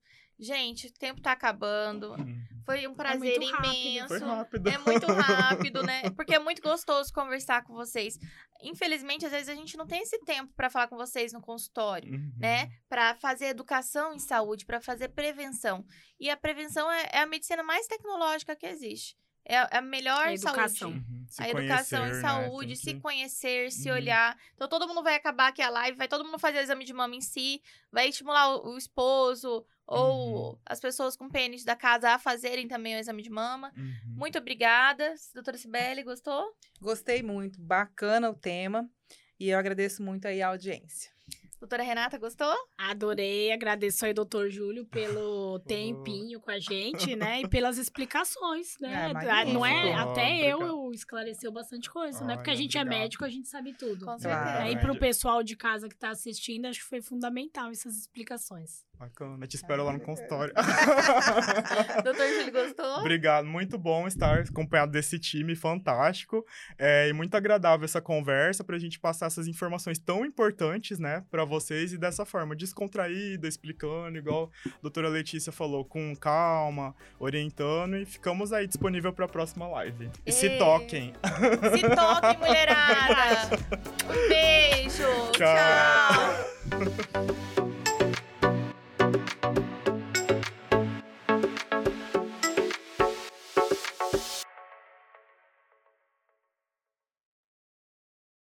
Speaker 1: Gente, o tempo tá acabando.
Speaker 3: Hum.
Speaker 1: Foi um prazer
Speaker 4: muito rápido.
Speaker 1: imenso.
Speaker 3: Foi rápido.
Speaker 1: É muito rápido, né? Porque é muito gostoso conversar com vocês. Infelizmente, às vezes a gente não tem esse tempo pra falar com vocês no consultório,
Speaker 3: Uhum.
Speaker 1: né? Pra fazer educação em saúde, pra fazer prevenção. E a prevenção é, é a medicina mais tecnológica que existe. É a- é a melhor
Speaker 4: É a educação.
Speaker 1: saúde.
Speaker 3: Uhum. Se
Speaker 1: a educação
Speaker 3: conhecer,
Speaker 1: em
Speaker 3: né?
Speaker 1: saúde,
Speaker 3: Tem
Speaker 1: se
Speaker 3: que-
Speaker 1: conhecer, se
Speaker 3: Uhum.
Speaker 1: olhar. Então todo mundo vai acabar aqui a live, vai todo mundo fazer o exame de mama em si, vai estimular o, o esposo ou
Speaker 3: Uhum.
Speaker 1: as pessoas com pênis da casa a fazerem também o exame de mama.
Speaker 3: Uhum.
Speaker 1: Muito obrigada. Doutora Sibeli, gostou?
Speaker 2: Gostei muito, bacana o tema. E eu agradeço muito aí a audiência.
Speaker 1: Doutora Renata, gostou?
Speaker 4: Adorei, agradeço aí, doutor Júlio, pelo tempinho com a gente, né? E pelas explicações, né?
Speaker 2: É,
Speaker 4: não é? Até eu,
Speaker 3: obrigado.
Speaker 4: eu esclareceu bastante coisa, né? Porque a gente é
Speaker 3: obrigado.
Speaker 4: médico, a gente sabe tudo.
Speaker 1: Com
Speaker 2: Claro.
Speaker 1: certeza.
Speaker 4: Aí pro pessoal de casa que tá assistindo, acho que foi fundamental essas explicações.
Speaker 3: Bacana, te espero lá no consultório.
Speaker 1: Doutor Júlio, gostou?
Speaker 3: Obrigado, muito bom estar acompanhado desse time fantástico. É, e muito agradável essa conversa pra gente passar essas informações tão importantes, né, pra vocês e dessa forma, descontraída, explicando, igual a doutora Letícia falou, com calma, orientando e ficamos aí disponível pra próxima live. E se
Speaker 1: Ê.
Speaker 3: toquem.
Speaker 1: Se toquem, mulherada! Um beijo!
Speaker 3: Tchau.
Speaker 1: Tchau.